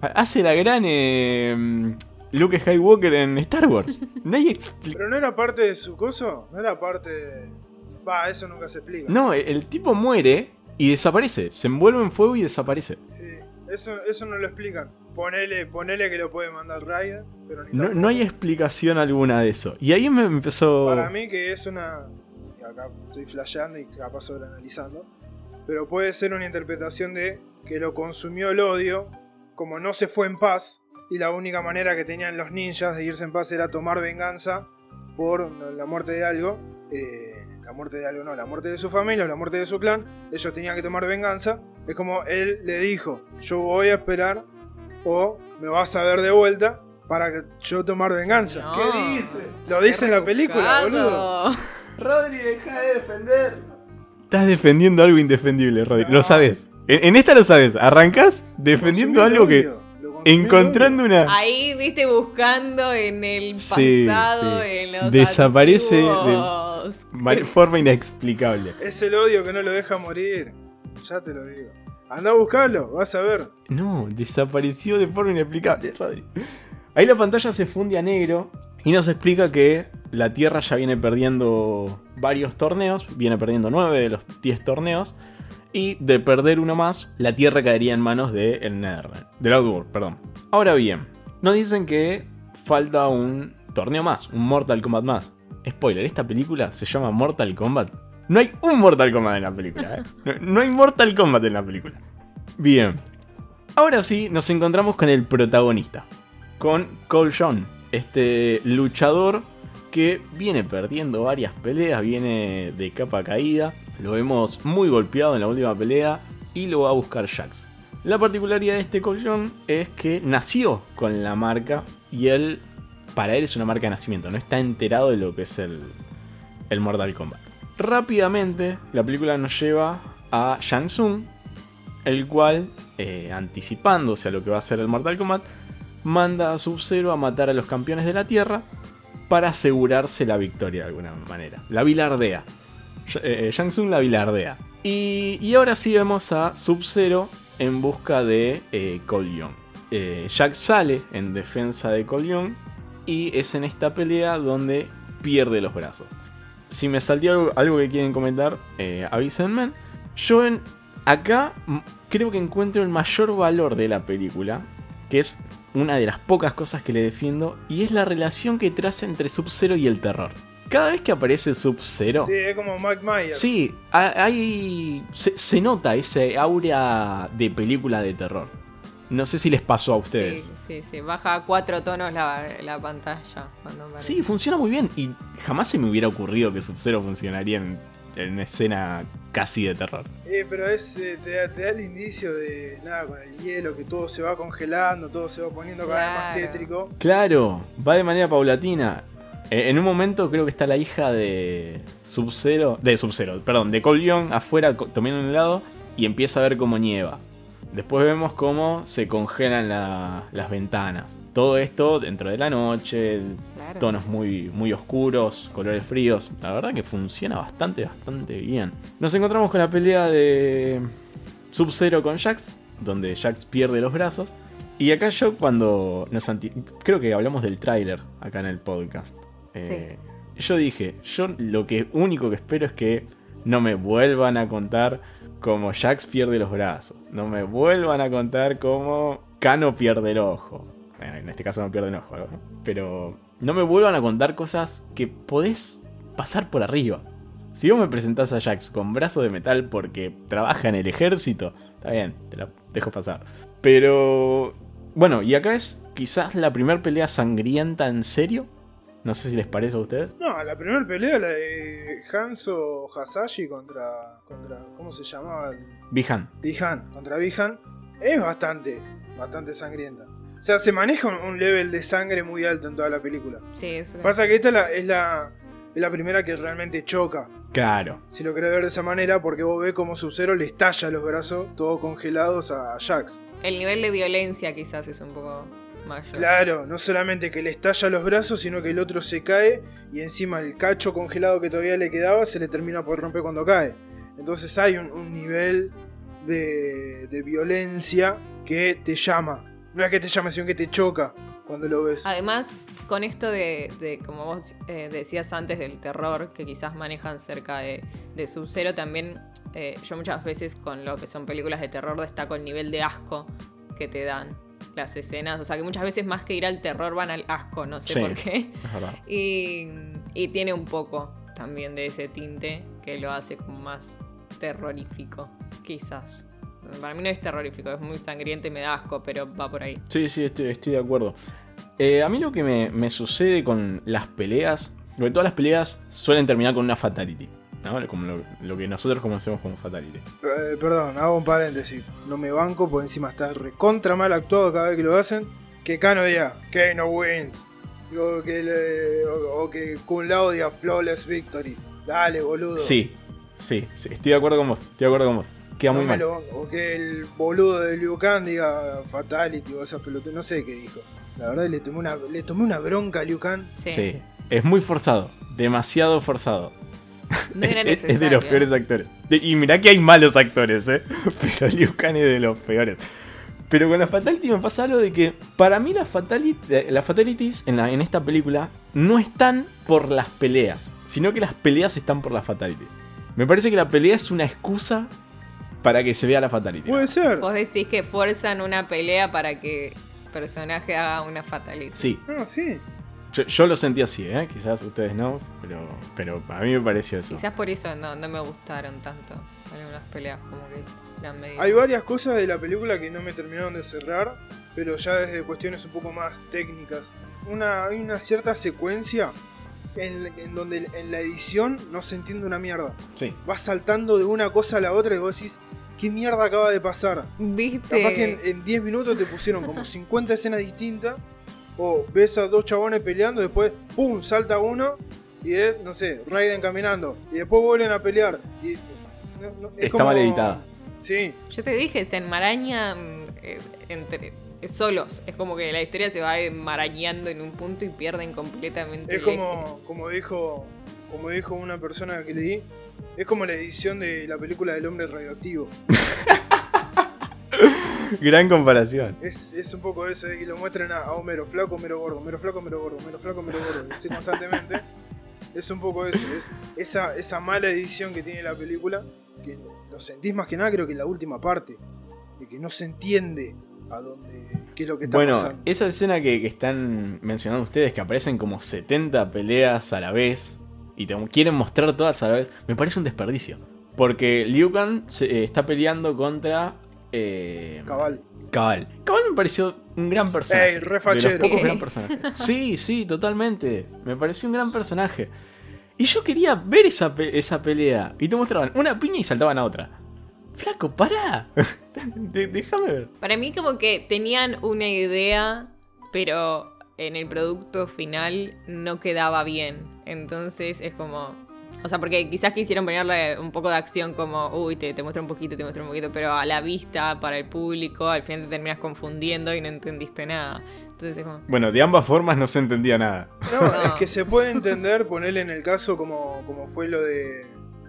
Ha- Hace la gran eh, Luke Skywalker en Star Wars. (laughs) Nadie explica. Pero no era parte de su coso, no era parte de. Va, eso nunca se explica. No, el tipo muere y desaparece. Se envuelve en fuego y desaparece. Sí, eso, eso no lo explican. Ponele, ponele que lo puede mandar Raiden, pero ni No, no hay explicación alguna de eso. Y ahí me empezó. Para mí que es una... y Acá estoy flasheando y capaz sobreanalizando. Pero puede ser una interpretación de que lo consumió el odio, como no se fue en paz, y la única manera que tenían los ninjas de irse en paz era tomar venganza por la muerte de algo. eh, la muerte de algo no, la muerte de su familia, o la muerte de su clan. Ellos tenían que tomar venganza. Es como él le dijo, yo voy a esperar o me vas a ver de vuelta para que yo tomar venganza. No. ¿Qué dice? Lo dice en la película, boludo. Rodri, deja de defender. Estás defendiendo algo indefendible, Rodri. No. Lo sabes. En, en esta lo sabes. Arrancás defendiendo algo que. Encontrando una. Ahí, viste, buscando en el Sí, pasado, sí. en los Desaparece de- ma- (laughs) forma inexplicable. Es el odio que no lo deja morir. Ya te lo digo. Anda a buscarlo, vas a ver. No, desapareció de forma inexplicable, Rodri. Ahí la pantalla se funde a negro y nos explica que la Tierra ya viene perdiendo varios torneos, viene perdiendo 9 de los 10 torneos. Y de perder uno más, la Tierra caería en manos de el Netherland. Del Outworld, perdón. Ahora bien, nos dicen que falta un torneo más, un Mortal Kombat más. Spoiler, esta película se llama Mortal Kombat. No hay un Mortal Kombat en la película, ¿eh? No, hay Mortal Kombat en la película. Bien. Ahora sí, nos encontramos con el protagonista. Con Cole John, este luchador que viene perdiendo varias peleas, viene de capa caída. Lo vemos muy golpeado en la última pelea y lo va a buscar Jax. La particularidad de este Cole John es que nació con la marca y él, para él es una marca de nacimiento, no está enterado de lo que es el, el Mortal Kombat. Rápidamente, la película nos lleva a Shang Tsung, el cual, eh, anticipándose a lo que va a ser el Mortal Kombat, manda a Sub-Zero a matar a los campeones de la Tierra para asegurarse la victoria de alguna manera. La bilardea. Sh- eh, Shang Tsung la bilardea. Y, ahora sí vemos a Sub-Zero en busca de eh, Cole. Eh, Jack sale en defensa de Cole Young y es en esta pelea donde pierde los brazos. Si me salté algo, algo que quieren comentar, eh, avísenme. Yo en, acá creo que encuentro el mayor valor de la película, que es una de las pocas cosas que le defiendo y es la relación que traza entre Sub-Zero y el terror. Cada vez que aparece Sub-Zero, Sí, es como Mike Myers. sí, ha- hay se, se nota ese aura de película de terror. No sé si les pasó a ustedes. Sí, sí, sí. Baja a cuatro tonos la, la pantalla cuando. Sí, funciona muy bien. Y jamás se me hubiera ocurrido que Sub-Zero funcionaría en, en una escena casi de terror. Eh, pero es, eh, te, da, te da el indicio de nada con el hielo, que todo se va congelando, todo se va poniendo cada vez más Claro. tétrico. Claro, va de manera paulatina. Eh, En un momento creo que está la hija de Sub-Zero, de Sub-Zero, perdón, de Cole Young afuera tomando un helado y empieza a ver cómo nieva. Después vemos cómo se congelan la- las ventanas. Todo esto dentro de la noche, Claro. tonos muy, muy oscuros, colores fríos. La verdad que funciona bastante, bastante bien. Nos encontramos con la pelea de Sub-Zero con Jax, donde Jax pierde los brazos. Y acá yo cuando nos anti- Creo que hablamos del tráiler acá en el podcast. Eh, Yo dije, yo lo que único que espero es que no me vuelvan a contar cómo Jax pierde los brazos. No me vuelvan a contar cómo Kano pierde el ojo. Bueno, en este caso no pierde el ojo. Pero no me vuelvan a contar cosas que podés pasar por arriba. Si vos me presentás a Jax con brazo de metal porque trabaja en el ejército, está bien, te la dejo pasar. Pero bueno, y acá es quizás la primera pelea sangrienta en serio. No sé si les parece a ustedes. No, la primera pelea, la de Hanzo Hasashi contra. contra ¿Cómo se llamaba? Bihan. Bihan. Contra Bihan. Es bastante, bastante sangrienta. O sea, se maneja un, level de sangre muy alto en toda la película. Sí, eso. Pasa que esta es la, es la, es la primera que realmente choca. Claro. Si lo querés ver de esa manera, porque vos ves como Sub-Zero le estalla los brazos, todos congelados a Jax. El nivel de violencia quizás es un poco mayor. Claro, no solamente que le estalla los brazos, sino que el otro se cae y encima el cacho congelado que todavía le quedaba se le termina por romper cuando cae. Entonces hay un, un nivel de, de violencia que te llama. No es que te llame, sino que te choca cuando lo ves. Además, con esto de, de, como vos eh, decías antes, del terror que quizás manejan cerca de, de Sub-Zero, también eh, yo muchas veces con lo que son películas de terror destaco el nivel de asco que te dan las escenas. O sea, que muchas veces más que ir al terror van al asco, no sé Sí. por qué. Es. (laughs) Y, y tiene un poco también de ese tinte que lo hace como más terrorífico, quizás. Para mí no es terrorífico, es muy sangriento y me da asco, pero va por ahí. Sí, sí, estoy, estoy de acuerdo. Eh, a mí lo que me, me sucede con las peleas, porque todas las peleas suelen terminar con una fatality. ¿No? Como lo, lo que nosotros conocemos como fatality. Eh, perdón, hago un paréntesis. No me banco, por encima está recontra mal actuado cada vez que lo hacen. Que Kano diga, Kano wins. O que, le- o, o que Kun Lao diga flawless victory. Dale, boludo. Sí, sí, sí, estoy de acuerdo con vos. Estoy de acuerdo con vos. Queda No muy mal. lo. O que el boludo de Liu Kang diga fatality o esas pelotas. No sé qué dijo. La verdad le tomé una, le tomé una bronca a Liu Kang. Sí. Sí, es muy forzado. Demasiado forzado. No era (laughs) es, es de los peores actores. De- y mirá que hay malos actores, ¿eh? (laughs) Pero Liu Kang es de los peores. Pero con la Fatality me pasa algo de que para mí las fatality, eh, las fatalities en, la- en esta película no están por las peleas, sino que las peleas están por la fatality. Me parece que la pelea es una excusa para que se vea la fatality. Puede ser. Vos decís que fuerzan una pelea para que el personaje haga una fatality. Sí, No, sí. Yo, yo lo sentí así, ¿eh? Quizás ustedes no, pero, pero a mí me pareció eso. Quizás por eso no, no me gustaron tanto algunas peleas, como que eran medio... Hay varias cosas de la película que no me terminaron de cerrar, pero ya desde cuestiones un poco más técnicas. Una, hay una cierta secuencia en, en donde en la edición no se entiende una mierda. Sí. Vas saltando de una cosa a la otra y vos decís, ¿qué mierda acaba de pasar? ¿Viste? Capaz que en- en 10 minutos te pusieron como 50 escenas distintas, o ves a dos chabones peleando, después, ¡pum!, salta uno, y es, no sé, Raiden caminando, y después vuelven a pelear. Y, no- no- es Está mal editada. Sí, Yo te dije, se enmarañan eh, entre eh, solos. Es como que la historia se va enmarañando en un punto y pierden completamente Es el eje. como, como dijo como dijo una persona que leí, es como la edición de la película del hombre radioactivo. (laughs) (laughs) Gran comparación. Es, es un poco eso, de que lo muestran a, Homero flaco, Homero gordo, Homero flaco, Homero gordo, Homero flaco, Homero gordo, y así constantemente. Es un poco eso, es esa, esa mala edición que tiene la película, que lo sentís más que nada creo que en la última parte, de que no se entiende a dónde, qué es lo que está Bueno, pasando. esa escena que, que están mencionando ustedes, que aparecen como 70 peleas a la vez y te quieren mostrar todas a la vez, me parece un desperdicio. Porque Liu Kang se- eh, está peleando contra. Eh, Cabal. Cabal. Cabal me pareció un gran personaje. Ey, re de los fachero. pocos gran personajes. Sí, sí, totalmente. Me pareció un gran personaje. Y yo quería ver esa, pe- esa pelea. Y te mostraban una piña y saltaban a otra. Flaco, pará. (laughs) De- déjame ver. Para mí como que tenían una idea, pero en el producto final no quedaba bien. Entonces es como... O sea, porque quizás quisieron ponerle un poco de acción como, uy, te, te muestro un poquito, te muestro un poquito, pero a la vista, para el público, al final te terminas confundiendo y no entendiste nada. Entonces es como... Bueno, de ambas formas no se entendía nada. No, No. es que se puede entender, ponerle en el caso como, como fue lo de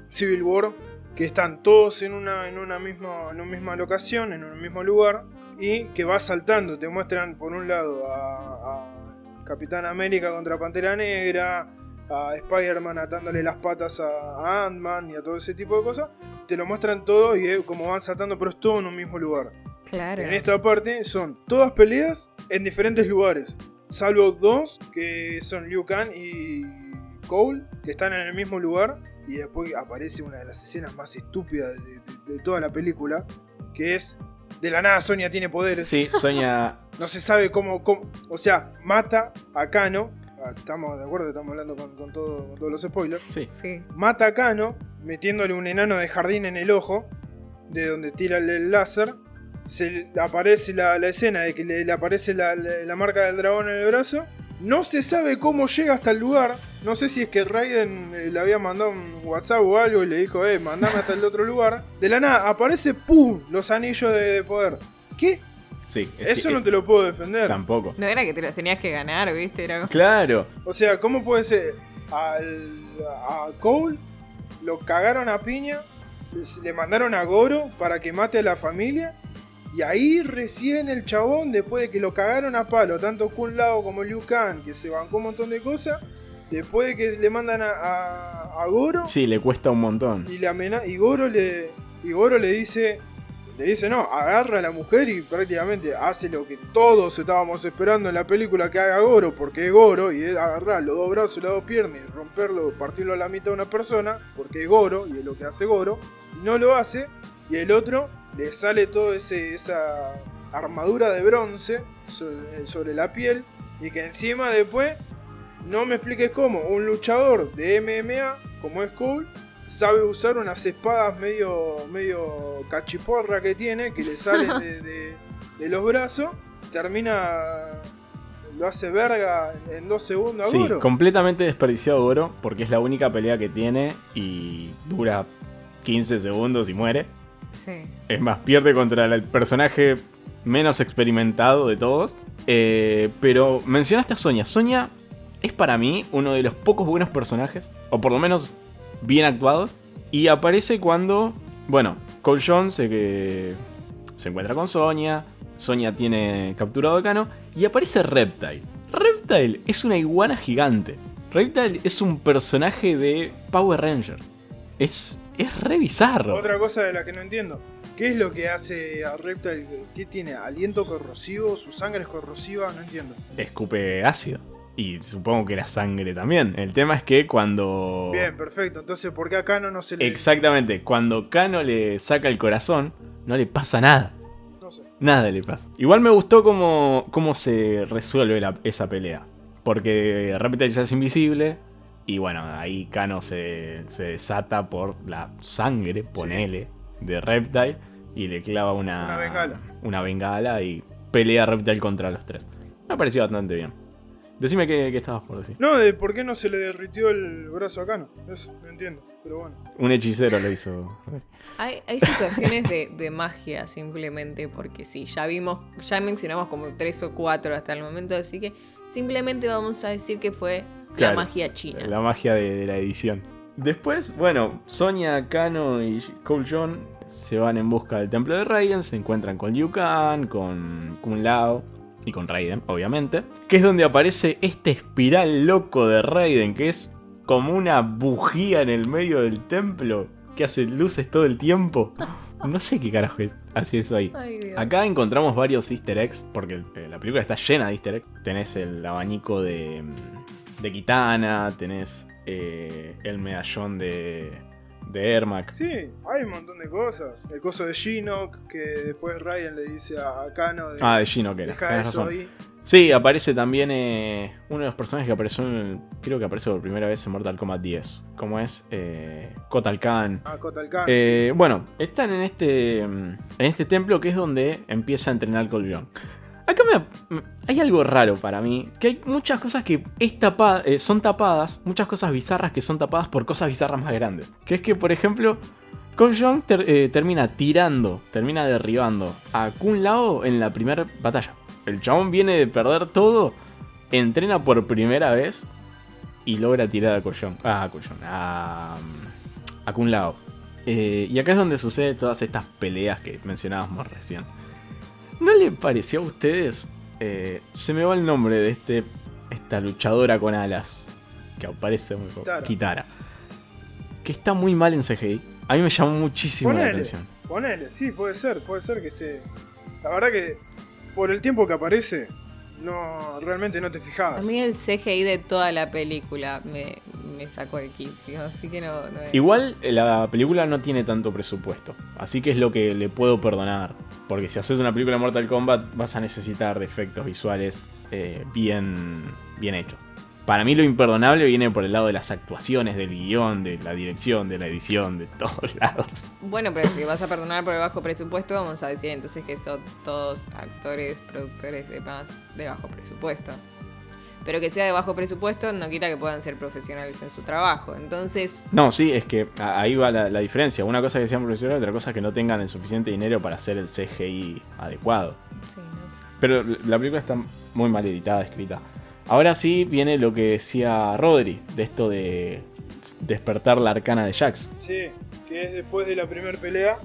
Civil War, que están todos en una, en una misma, en una misma locación, en un mismo lugar, y que va saltando. Te muestran por un lado a, a Capitán América contra Pantera Negra, a Spider-Man atándole las patas a, Ant-Man y a todo ese tipo de cosas. Te lo muestran todo y es como van saltando, pero es todo en un mismo lugar. Claro. En esta parte son todas peleas en diferentes lugares. Salvo dos que son Liu Kang y Cole, que están en el mismo lugar. Y después aparece una de las escenas más estúpidas de, de- de toda la película. Que es, de la nada Sonia tiene poderes. Sí, Sonia. No se sabe cómo, cómo- O sea, mata a Kano. Ah, Estamos de acuerdo, estamos hablando con, con todo- con todos los spoilers. Sí. Sí. Mata a Kano metiéndole un enano de jardín en el ojo, de donde tira el, el láser. Se le aparece la, la escena de que le, le aparece la, la- la marca del dragón en el brazo. No se sabe cómo llega hasta el lugar. No sé si es que Raiden eh, le había mandado un WhatsApp o algo y le dijo, eh, mandame hasta el otro lugar. De la nada, aparece, ¡pum! Los anillos de, de poder. ¿Qué? Sí. Eso no te lo puedo defender. Tampoco. No era que te los tenías que ganar, ¿viste? Era. Claro. O sea, ¿cómo puede ser? Al, a Cole lo cagaron a piña, le mandaron a Goro para que mate a la familia. Y ahí recién el chabón, después de que lo cagaron a palo, tanto Kun Lao como Liu Kang, que se bancó un montón de cosas, después de que le mandan a, a- a Goro, Sí, le cuesta un montón. y, le y Goro le y Goro le dice le dice no agarra a la mujer y prácticamente hace lo que todos estábamos esperando en la película que haga Goro porque es Goro y es agarrar los dos brazos y las dos piernas y romperlo partirlo a la mitad de una persona porque es Goro y es lo que hace Goro no lo hace y el otro le sale toda esa armadura de bronce sobre, sobre la piel y que encima después no me expliques cómo un luchador de MMA como es Cole sabe usar unas espadas medio, medio cachiporra que tiene, que le salen de, (laughs) de- de los brazos, termina, lo hace verga en, dos segundos a Sí, Goro. completamente desperdiciado Goro, porque es la única pelea que tiene y dura 15 segundos y muere. Sí. Es más, pierde contra el personaje menos experimentado de todos. Eh, pero mencionaste a Sonia. Sonia es para mí uno de los pocos buenos personajes, o por lo menos bien actuados. Y aparece cuando, bueno, Cole Jones se, que se encuentra con Sonia. Sonia tiene capturado a Kano. Y aparece Reptile. Reptile es una iguana gigante. Reptile es un personaje de Power Ranger. Es, es re bizarro. Otra cosa de la que no entiendo. ¿Qué es lo que hace a Reptile? ¿Qué tiene? ¿Aliento corrosivo? ¿Su sangre es corrosiva? No entiendo. escupe ácido. Y supongo que la sangre también. El tema es que cuando. Bien, perfecto. Entonces, ¿por qué acá no, no se le.? Exactamente, cuando Kano le saca el corazón, no le pasa nada. No sé. Nada le pasa. Igual me gustó cómo, cómo se resuelve la- esa pelea. Porque Reptile ya es invisible. Y bueno, ahí Kano se, se desata por la sangre, ponele, de Reptile. Y le clava una, Una bengala. una bengala y pelea Reptile contra los tres. Me pareció bastante bien. Decime qué, qué estabas por decir. No, de por qué no se le derritió el brazo a Kano. Eso, no entiendo. Pero bueno. Un hechicero lo hizo. Hay, hay situaciones de, de magia simplemente porque sí, ya vimos, ya mencionamos como tres o cuatro hasta el momento, así que simplemente vamos a decir que fue Claro, la magia china. La magia de, de la edición. Después, bueno, Sonia, Kano y Cole John se van en busca del templo de Raiden, se encuentran con Liu Kang, con Kun Lao y con Raiden, obviamente. Que es donde aparece este espiral loco de Raiden, que es como una bujía en el medio del templo que hace luces todo el tiempo. No sé qué carajo hacía eso ahí. Ay. Acá encontramos varios easter eggs, porque eh, la película está llena de easter eggs. Tenés el abanico de, de Kitana, tenés eh, el medallón de, de Ermac. Sí, hay un montón de cosas. El coso de Shinnok, que después Ryan le dice a Kano de, Ah, de que era. deja eso razón. ahí. Sí, aparece también eh, uno de los personajes que apareció en el- Creo que aparece por primera vez en Mortal Kombat 10. Como es eh, Kotal Khan. A Kotal Khan. Eh, Bueno, están en este, mm, en este templo que es donde empieza a entrenar Colbion. Acá hay algo raro para mí, que hay muchas cosas que eh, son tapadas, muchas cosas bizarras que son tapadas por cosas bizarras más grandes. Que es que, por ejemplo, Colbion termina tirando, termina derribando a Kun Lao en la primera batalla. El chabón viene de perder todo, entrena por primera vez y logra tirar a Collion. Ah, a Collion. A, mm, a Kun Lao. Eh, y acá es donde sucede todas estas peleas que mencionábamos recién. ¿No le pareció a ustedes? eh, se me va el nombre de este esta luchadora con alas que aparece muy poco. Kitara. Kitara. Que está muy mal en CGI. A mí me llamó muchísimo la atención. ponele, sí, puede ser, puede ser que esté. La verdad que por el tiempo que aparece, no realmente no te A fijabas. mí el CGI de toda la película me, me sacó de quicio, así que no, no es- Igual eh, la película no tiene tanto presupuesto, así que es lo que le puedo perdonar. Porque si haces una película de Mortal Kombat vas a necesitar de efectos visuales eh, bien, bien hechos. Para mí lo imperdonable viene por el lado de las actuaciones, del guion, de la dirección, de la edición, de (laughs) todos lados. Bueno, pero si vas a perdonar por el bajo presupuesto, vamos a decir entonces que son todos actores, productores de más de bajo presupuesto. Pero que sea de bajo presupuesto no quita que puedan ser profesionales en su trabajo. Entonces, No, sí, es que ahí va la, la diferencia. Una cosa es que sean profesionales, otra cosa es que no tengan el suficiente dinero para hacer el CGI adecuado. sí, no sé. Pero la película está muy mal editada, escrita. Ahora sí viene lo que decía Rodri, de esto de despertar la arcana de Jax. Sí, que es después de la primera pelea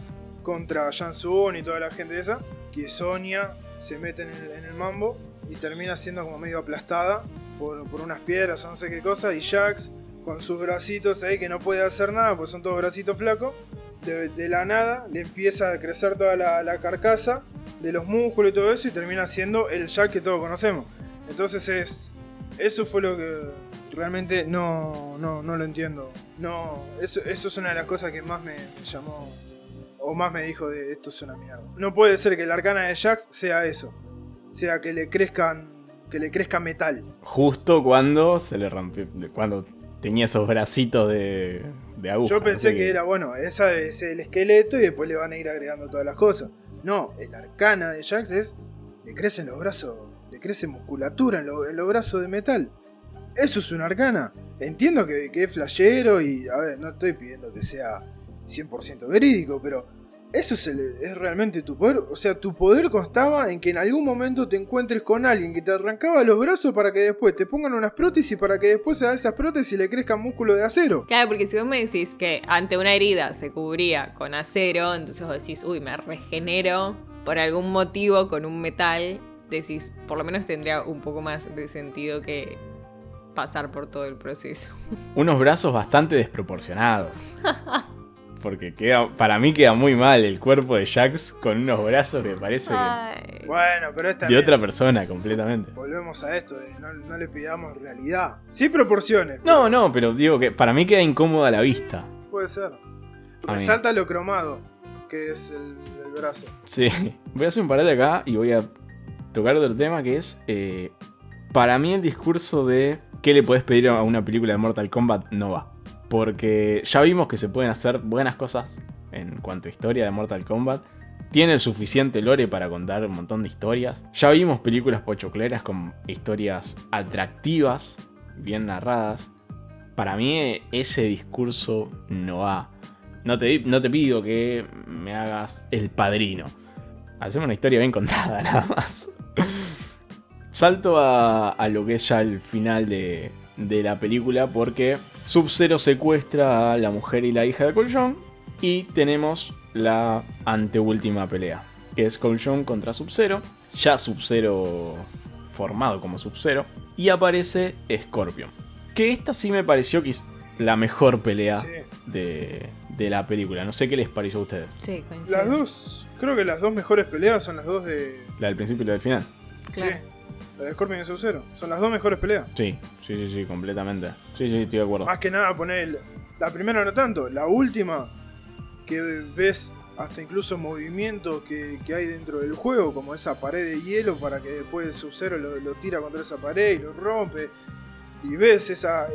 contra Jan Sun y toda la gente esa, que Sonia se mete en el, mambo y termina siendo como medio aplastada por, por unas piedras no sé qué cosa, y Jax con sus bracitos ahí que no puede hacer nada, pues son todos bracitos flacos, de, de la nada le empieza a crecer toda la, la carcasa de los músculos y todo eso y termina siendo el Jack que todos conocemos. Entonces es... Eso fue lo que realmente no, no, no lo entiendo. No, eso, eso es una de las cosas que más me, me llamó o más me dijo de esto es una mierda. No puede ser que la arcana de Jax sea eso. Sea que le crezcan que le crezca metal. Justo cuando se le rompió, cuando tenía esos bracitos de, de aguja. Yo pensé sé que era, bueno, esa es el esqueleto y después le van a ir agregando todas las cosas. No, el arcana de Jax es. Le crecen los brazos, crece musculatura en, lo- en los brazos de metal. Eso es una arcana. Entiendo que, es flashero y, a ver, no estoy pidiendo que sea 100% verídico, pero eso es, realmente tu poder. O sea, tu poder constaba en que en algún momento te encuentres con alguien que te arrancaba los brazos para que después te pongan unas prótesis para que después a esas prótesis le crezcan músculo de acero. Claro, porque si vos me decís que ante una herida se cubría con acero, entonces vos decís, uy, me regenero por algún motivo con un metal, decís, por lo menos tendría un poco más de sentido que pasar por todo el proceso. (laughs) Unos brazos bastante desproporcionados. Porque queda, para mí queda muy mal el cuerpo de Jax con unos brazos que parece Ay. Bueno, pero esta de otra persona completamente. Volvemos a esto, de no, no le pidamos realidad. Sí proporciones. No, no, pero digo que para mí queda incómoda la vista. Puede ser. Resalta lo cromado, que es el, el brazo. Sí. Voy a hacer un parate acá y voy a tocar otro tema que es. eh, para mí el discurso de qué le puedes pedir a una película de Mortal Kombat no va. Porque ya vimos que se pueden hacer buenas cosas en cuanto a historia de Mortal Kombat. Tiene el suficiente lore para contar un montón de historias. Ya vimos películas pochocleras con historias atractivas, bien narradas. Para mí ese discurso no va. No te, no te pido que me hagas el padrino. Hacemos una historia bien contada, (laughs) nada más. Salto a, a lo que es ya el final de, de la película porque Sub-Zero secuestra a la mujer y la hija de Coljon y tenemos la anteúltima pelea, que es Coljon contra Sub-Zero, ya Sub-Zero formado como Sub-Zero, y aparece Scorpion. Que esta sí me pareció que es la mejor pelea Sí. de, de la película. No sé qué les pareció a ustedes. Sí, coincido. Las dos, creo que las dos mejores peleas son las dos de. La del principio y la del final. Claro. Sí, la de Scorpion y Sub-Zero. Son las dos mejores peleas. Sí, sí, sí, sí, completamente. Sí, sí, estoy de acuerdo. Más que nada poner el- la primera no tanto, la última que ves hasta incluso movimientos que, que hay dentro del juego, como esa pared de hielo para que después el Sub-Zero lo, lo tira contra esa pared y lo rompe. Y ves esa,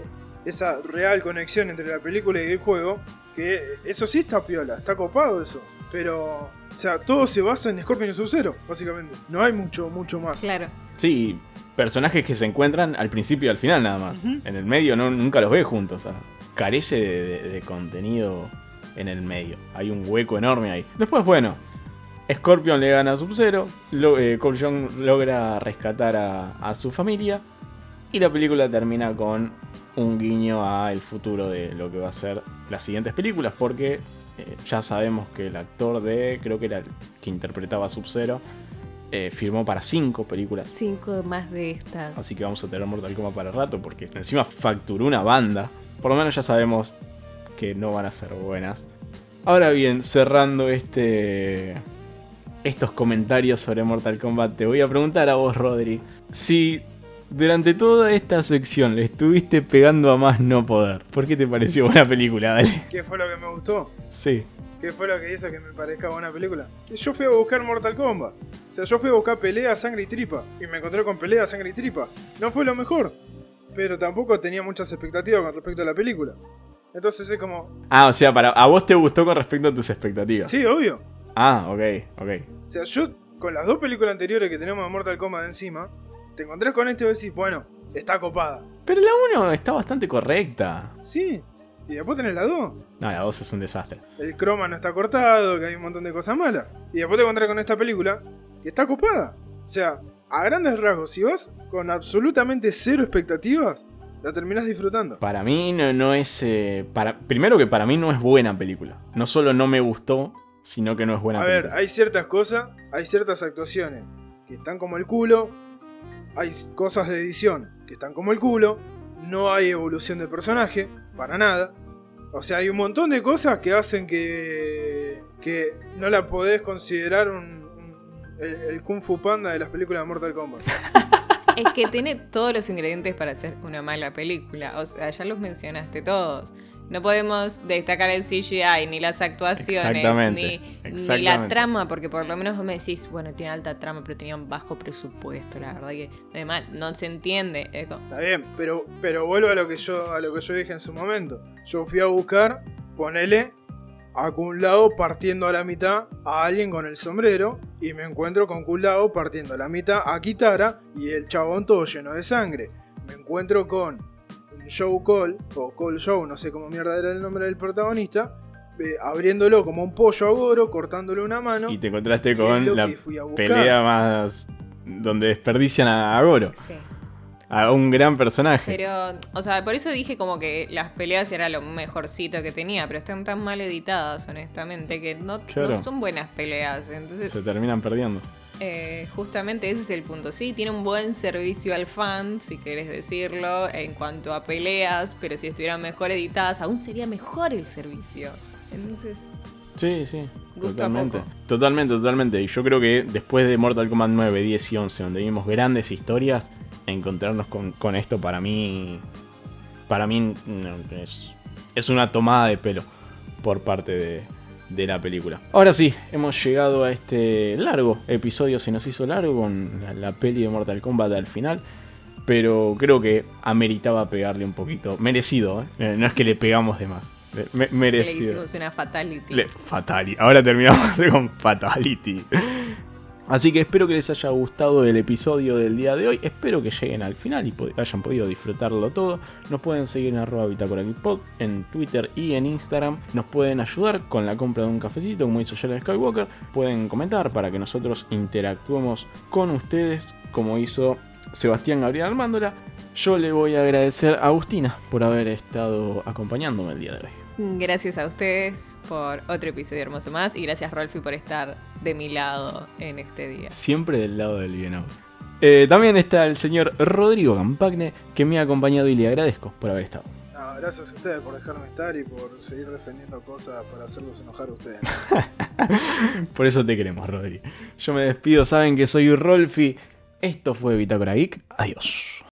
esa real conexión entre la película y el juego, que eso sí está piola, está copado eso. Pero, o sea, todo se basa en Scorpion y Sub-Zero, básicamente. No hay mucho, mucho más. Claro. Sí, personajes que se encuentran al principio y al final nada más. En el medio no, nunca los ves juntos. o sea, carece de, de- de contenido en el medio. Hay un hueco enorme ahí. Después, bueno, Scorpion le gana a Sub-Zero. Lo, eh, Cole Young logra rescatar a, a su familia. Y la película termina con un guiño a el futuro de lo que va a ser las siguientes películas. Porque eh, ya sabemos que el actor de, creo que era el que interpretaba Sub-Zero, eh, firmó para cinco películas Cinco más de estas. Así que vamos a tener Mortal Kombat para rato porque encima facturó una banda. Por lo menos ya sabemos que no van a ser buenas. Ahora bien, cerrando este estos comentarios sobre Mortal Kombat, te voy a preguntar a vos, Rodri, si durante toda esta sección le estuviste pegando a más no poder. ¿Por qué te pareció buena película? Dale. ¿Qué fue lo que me gustó? Sí. ¿Qué fue lo que hizo que me parezca buena película? Que yo fui a buscar Mortal Kombat. O sea, yo fui a buscar pelea, sangre y tripa. Y me encontré con pelea, sangre y tripa. No fue lo mejor. Pero tampoco tenía muchas expectativas con respecto a la película. Entonces es como... Ah, o sea, para, a vos te gustó con respecto a tus expectativas. Sí, obvio. Ah, ok, ok. O sea, yo con las dos películas anteriores que tenemos de Mortal Kombat encima, te encontrás con este y vos decís, bueno, está copada. Pero la 1 está bastante correcta. Sí. Y después tenés la 2. No, la 2 es un desastre. El croma no está cortado, que hay un montón de cosas malas. Y después te encontrás con esta película que está copada. O sea, a grandes rasgos, si vas con absolutamente cero expectativas, la terminás disfrutando. Para mí no, no es. eh, para, primero que para mí no es buena película. No solo no me gustó, sino que no es buena A ver, película. hay ciertas cosas, hay ciertas actuaciones que están como el culo, hay cosas de edición que están como el culo, no hay evolución de personaje, para nada. O sea, hay un montón de cosas que hacen que, que no la podés considerar un, el, el Kung Fu Panda de las películas de Mortal Kombat. (laughs) Es que tiene todos los ingredientes para hacer una mala película. O sea, ya los mencionaste todos. No podemos destacar el CGI, ni las actuaciones, Exactamente, ni, ni la trama, porque por lo menos vos me decís, bueno, tiene alta trama, pero tenía un bajo presupuesto, la verdad que además no se entiende. Es como- Está bien, pero, pero vuelvo a lo que yo a lo que yo dije en su momento. Yo fui a buscar, ponele a Kun Lao partiendo a la mitad a alguien con el sombrero y me encuentro con Kun Lao partiendo a la mitad a Kitara y el chabón todo lleno de sangre. Me encuentro con Joe Cole o Cole Joe, no sé cómo mierda era el nombre del protagonista, eh, abriéndolo como un pollo a Goro, cortándole una mano. Y te encontraste con la que fui a buscar. pelea más. donde desperdician a, a Goro, sí. a un gran personaje. Pero, o sea, por eso dije como que las peleas era lo mejorcito que tenía, pero están tan mal editadas, honestamente, que no, no son buenas peleas. Entonces, Se terminan perdiendo. Eh, justamente ese es el punto. Sí, tiene un buen servicio al fan, si querés decirlo, en cuanto a peleas, pero si estuvieran mejor editadas, aún sería mejor el servicio. Entonces, Sí, sí. Totalmente. Totalmente, totalmente. Y yo creo que después de Mortal Kombat 9, 10 y 11, donde vimos grandes historias, encontrarnos con, con esto para mí. Para mí no, es, es una tomada de pelo por parte de, de la película. Ahora sí, hemos llegado a este largo episodio. Se nos hizo largo con la, la peli de Mortal Kombat al final. Pero creo que ameritaba pegarle un poquito. Merecido, ¿eh? Eh, No es que le pegamos de más. Me- le merecido. hicimos una fatality. Le- fatality. Ahora terminamos (laughs) con Fatality. Así que espero que les haya gustado el episodio del día de hoy. Espero que lleguen al final y hayan podido disfrutarlo todo. Nos pueden seguir en arroba en Twitter y en Instagram. Nos pueden ayudar con la compra de un cafecito, como hizo Jella Skywalker. Pueden comentar para que nosotros interactuemos con ustedes, como hizo Sebastián Gabriel Armándola. Yo le voy a agradecer a Agustina por haber estado acompañándome el día de hoy. Gracias a ustedes por otro episodio hermoso más y gracias Rolfi por estar de mi lado en este día. Siempre del lado del bien. Eh, también está el señor Rodrigo Campagne, que me ha acompañado y le agradezco por haber estado. No, gracias a ustedes por dejarme estar y por seguir defendiendo cosas para hacerlos enojar a ustedes. (laughs) por eso te queremos, Rodri. Yo me despido, saben que soy Rolfi. Esto fue Bitácora Geek. Adiós.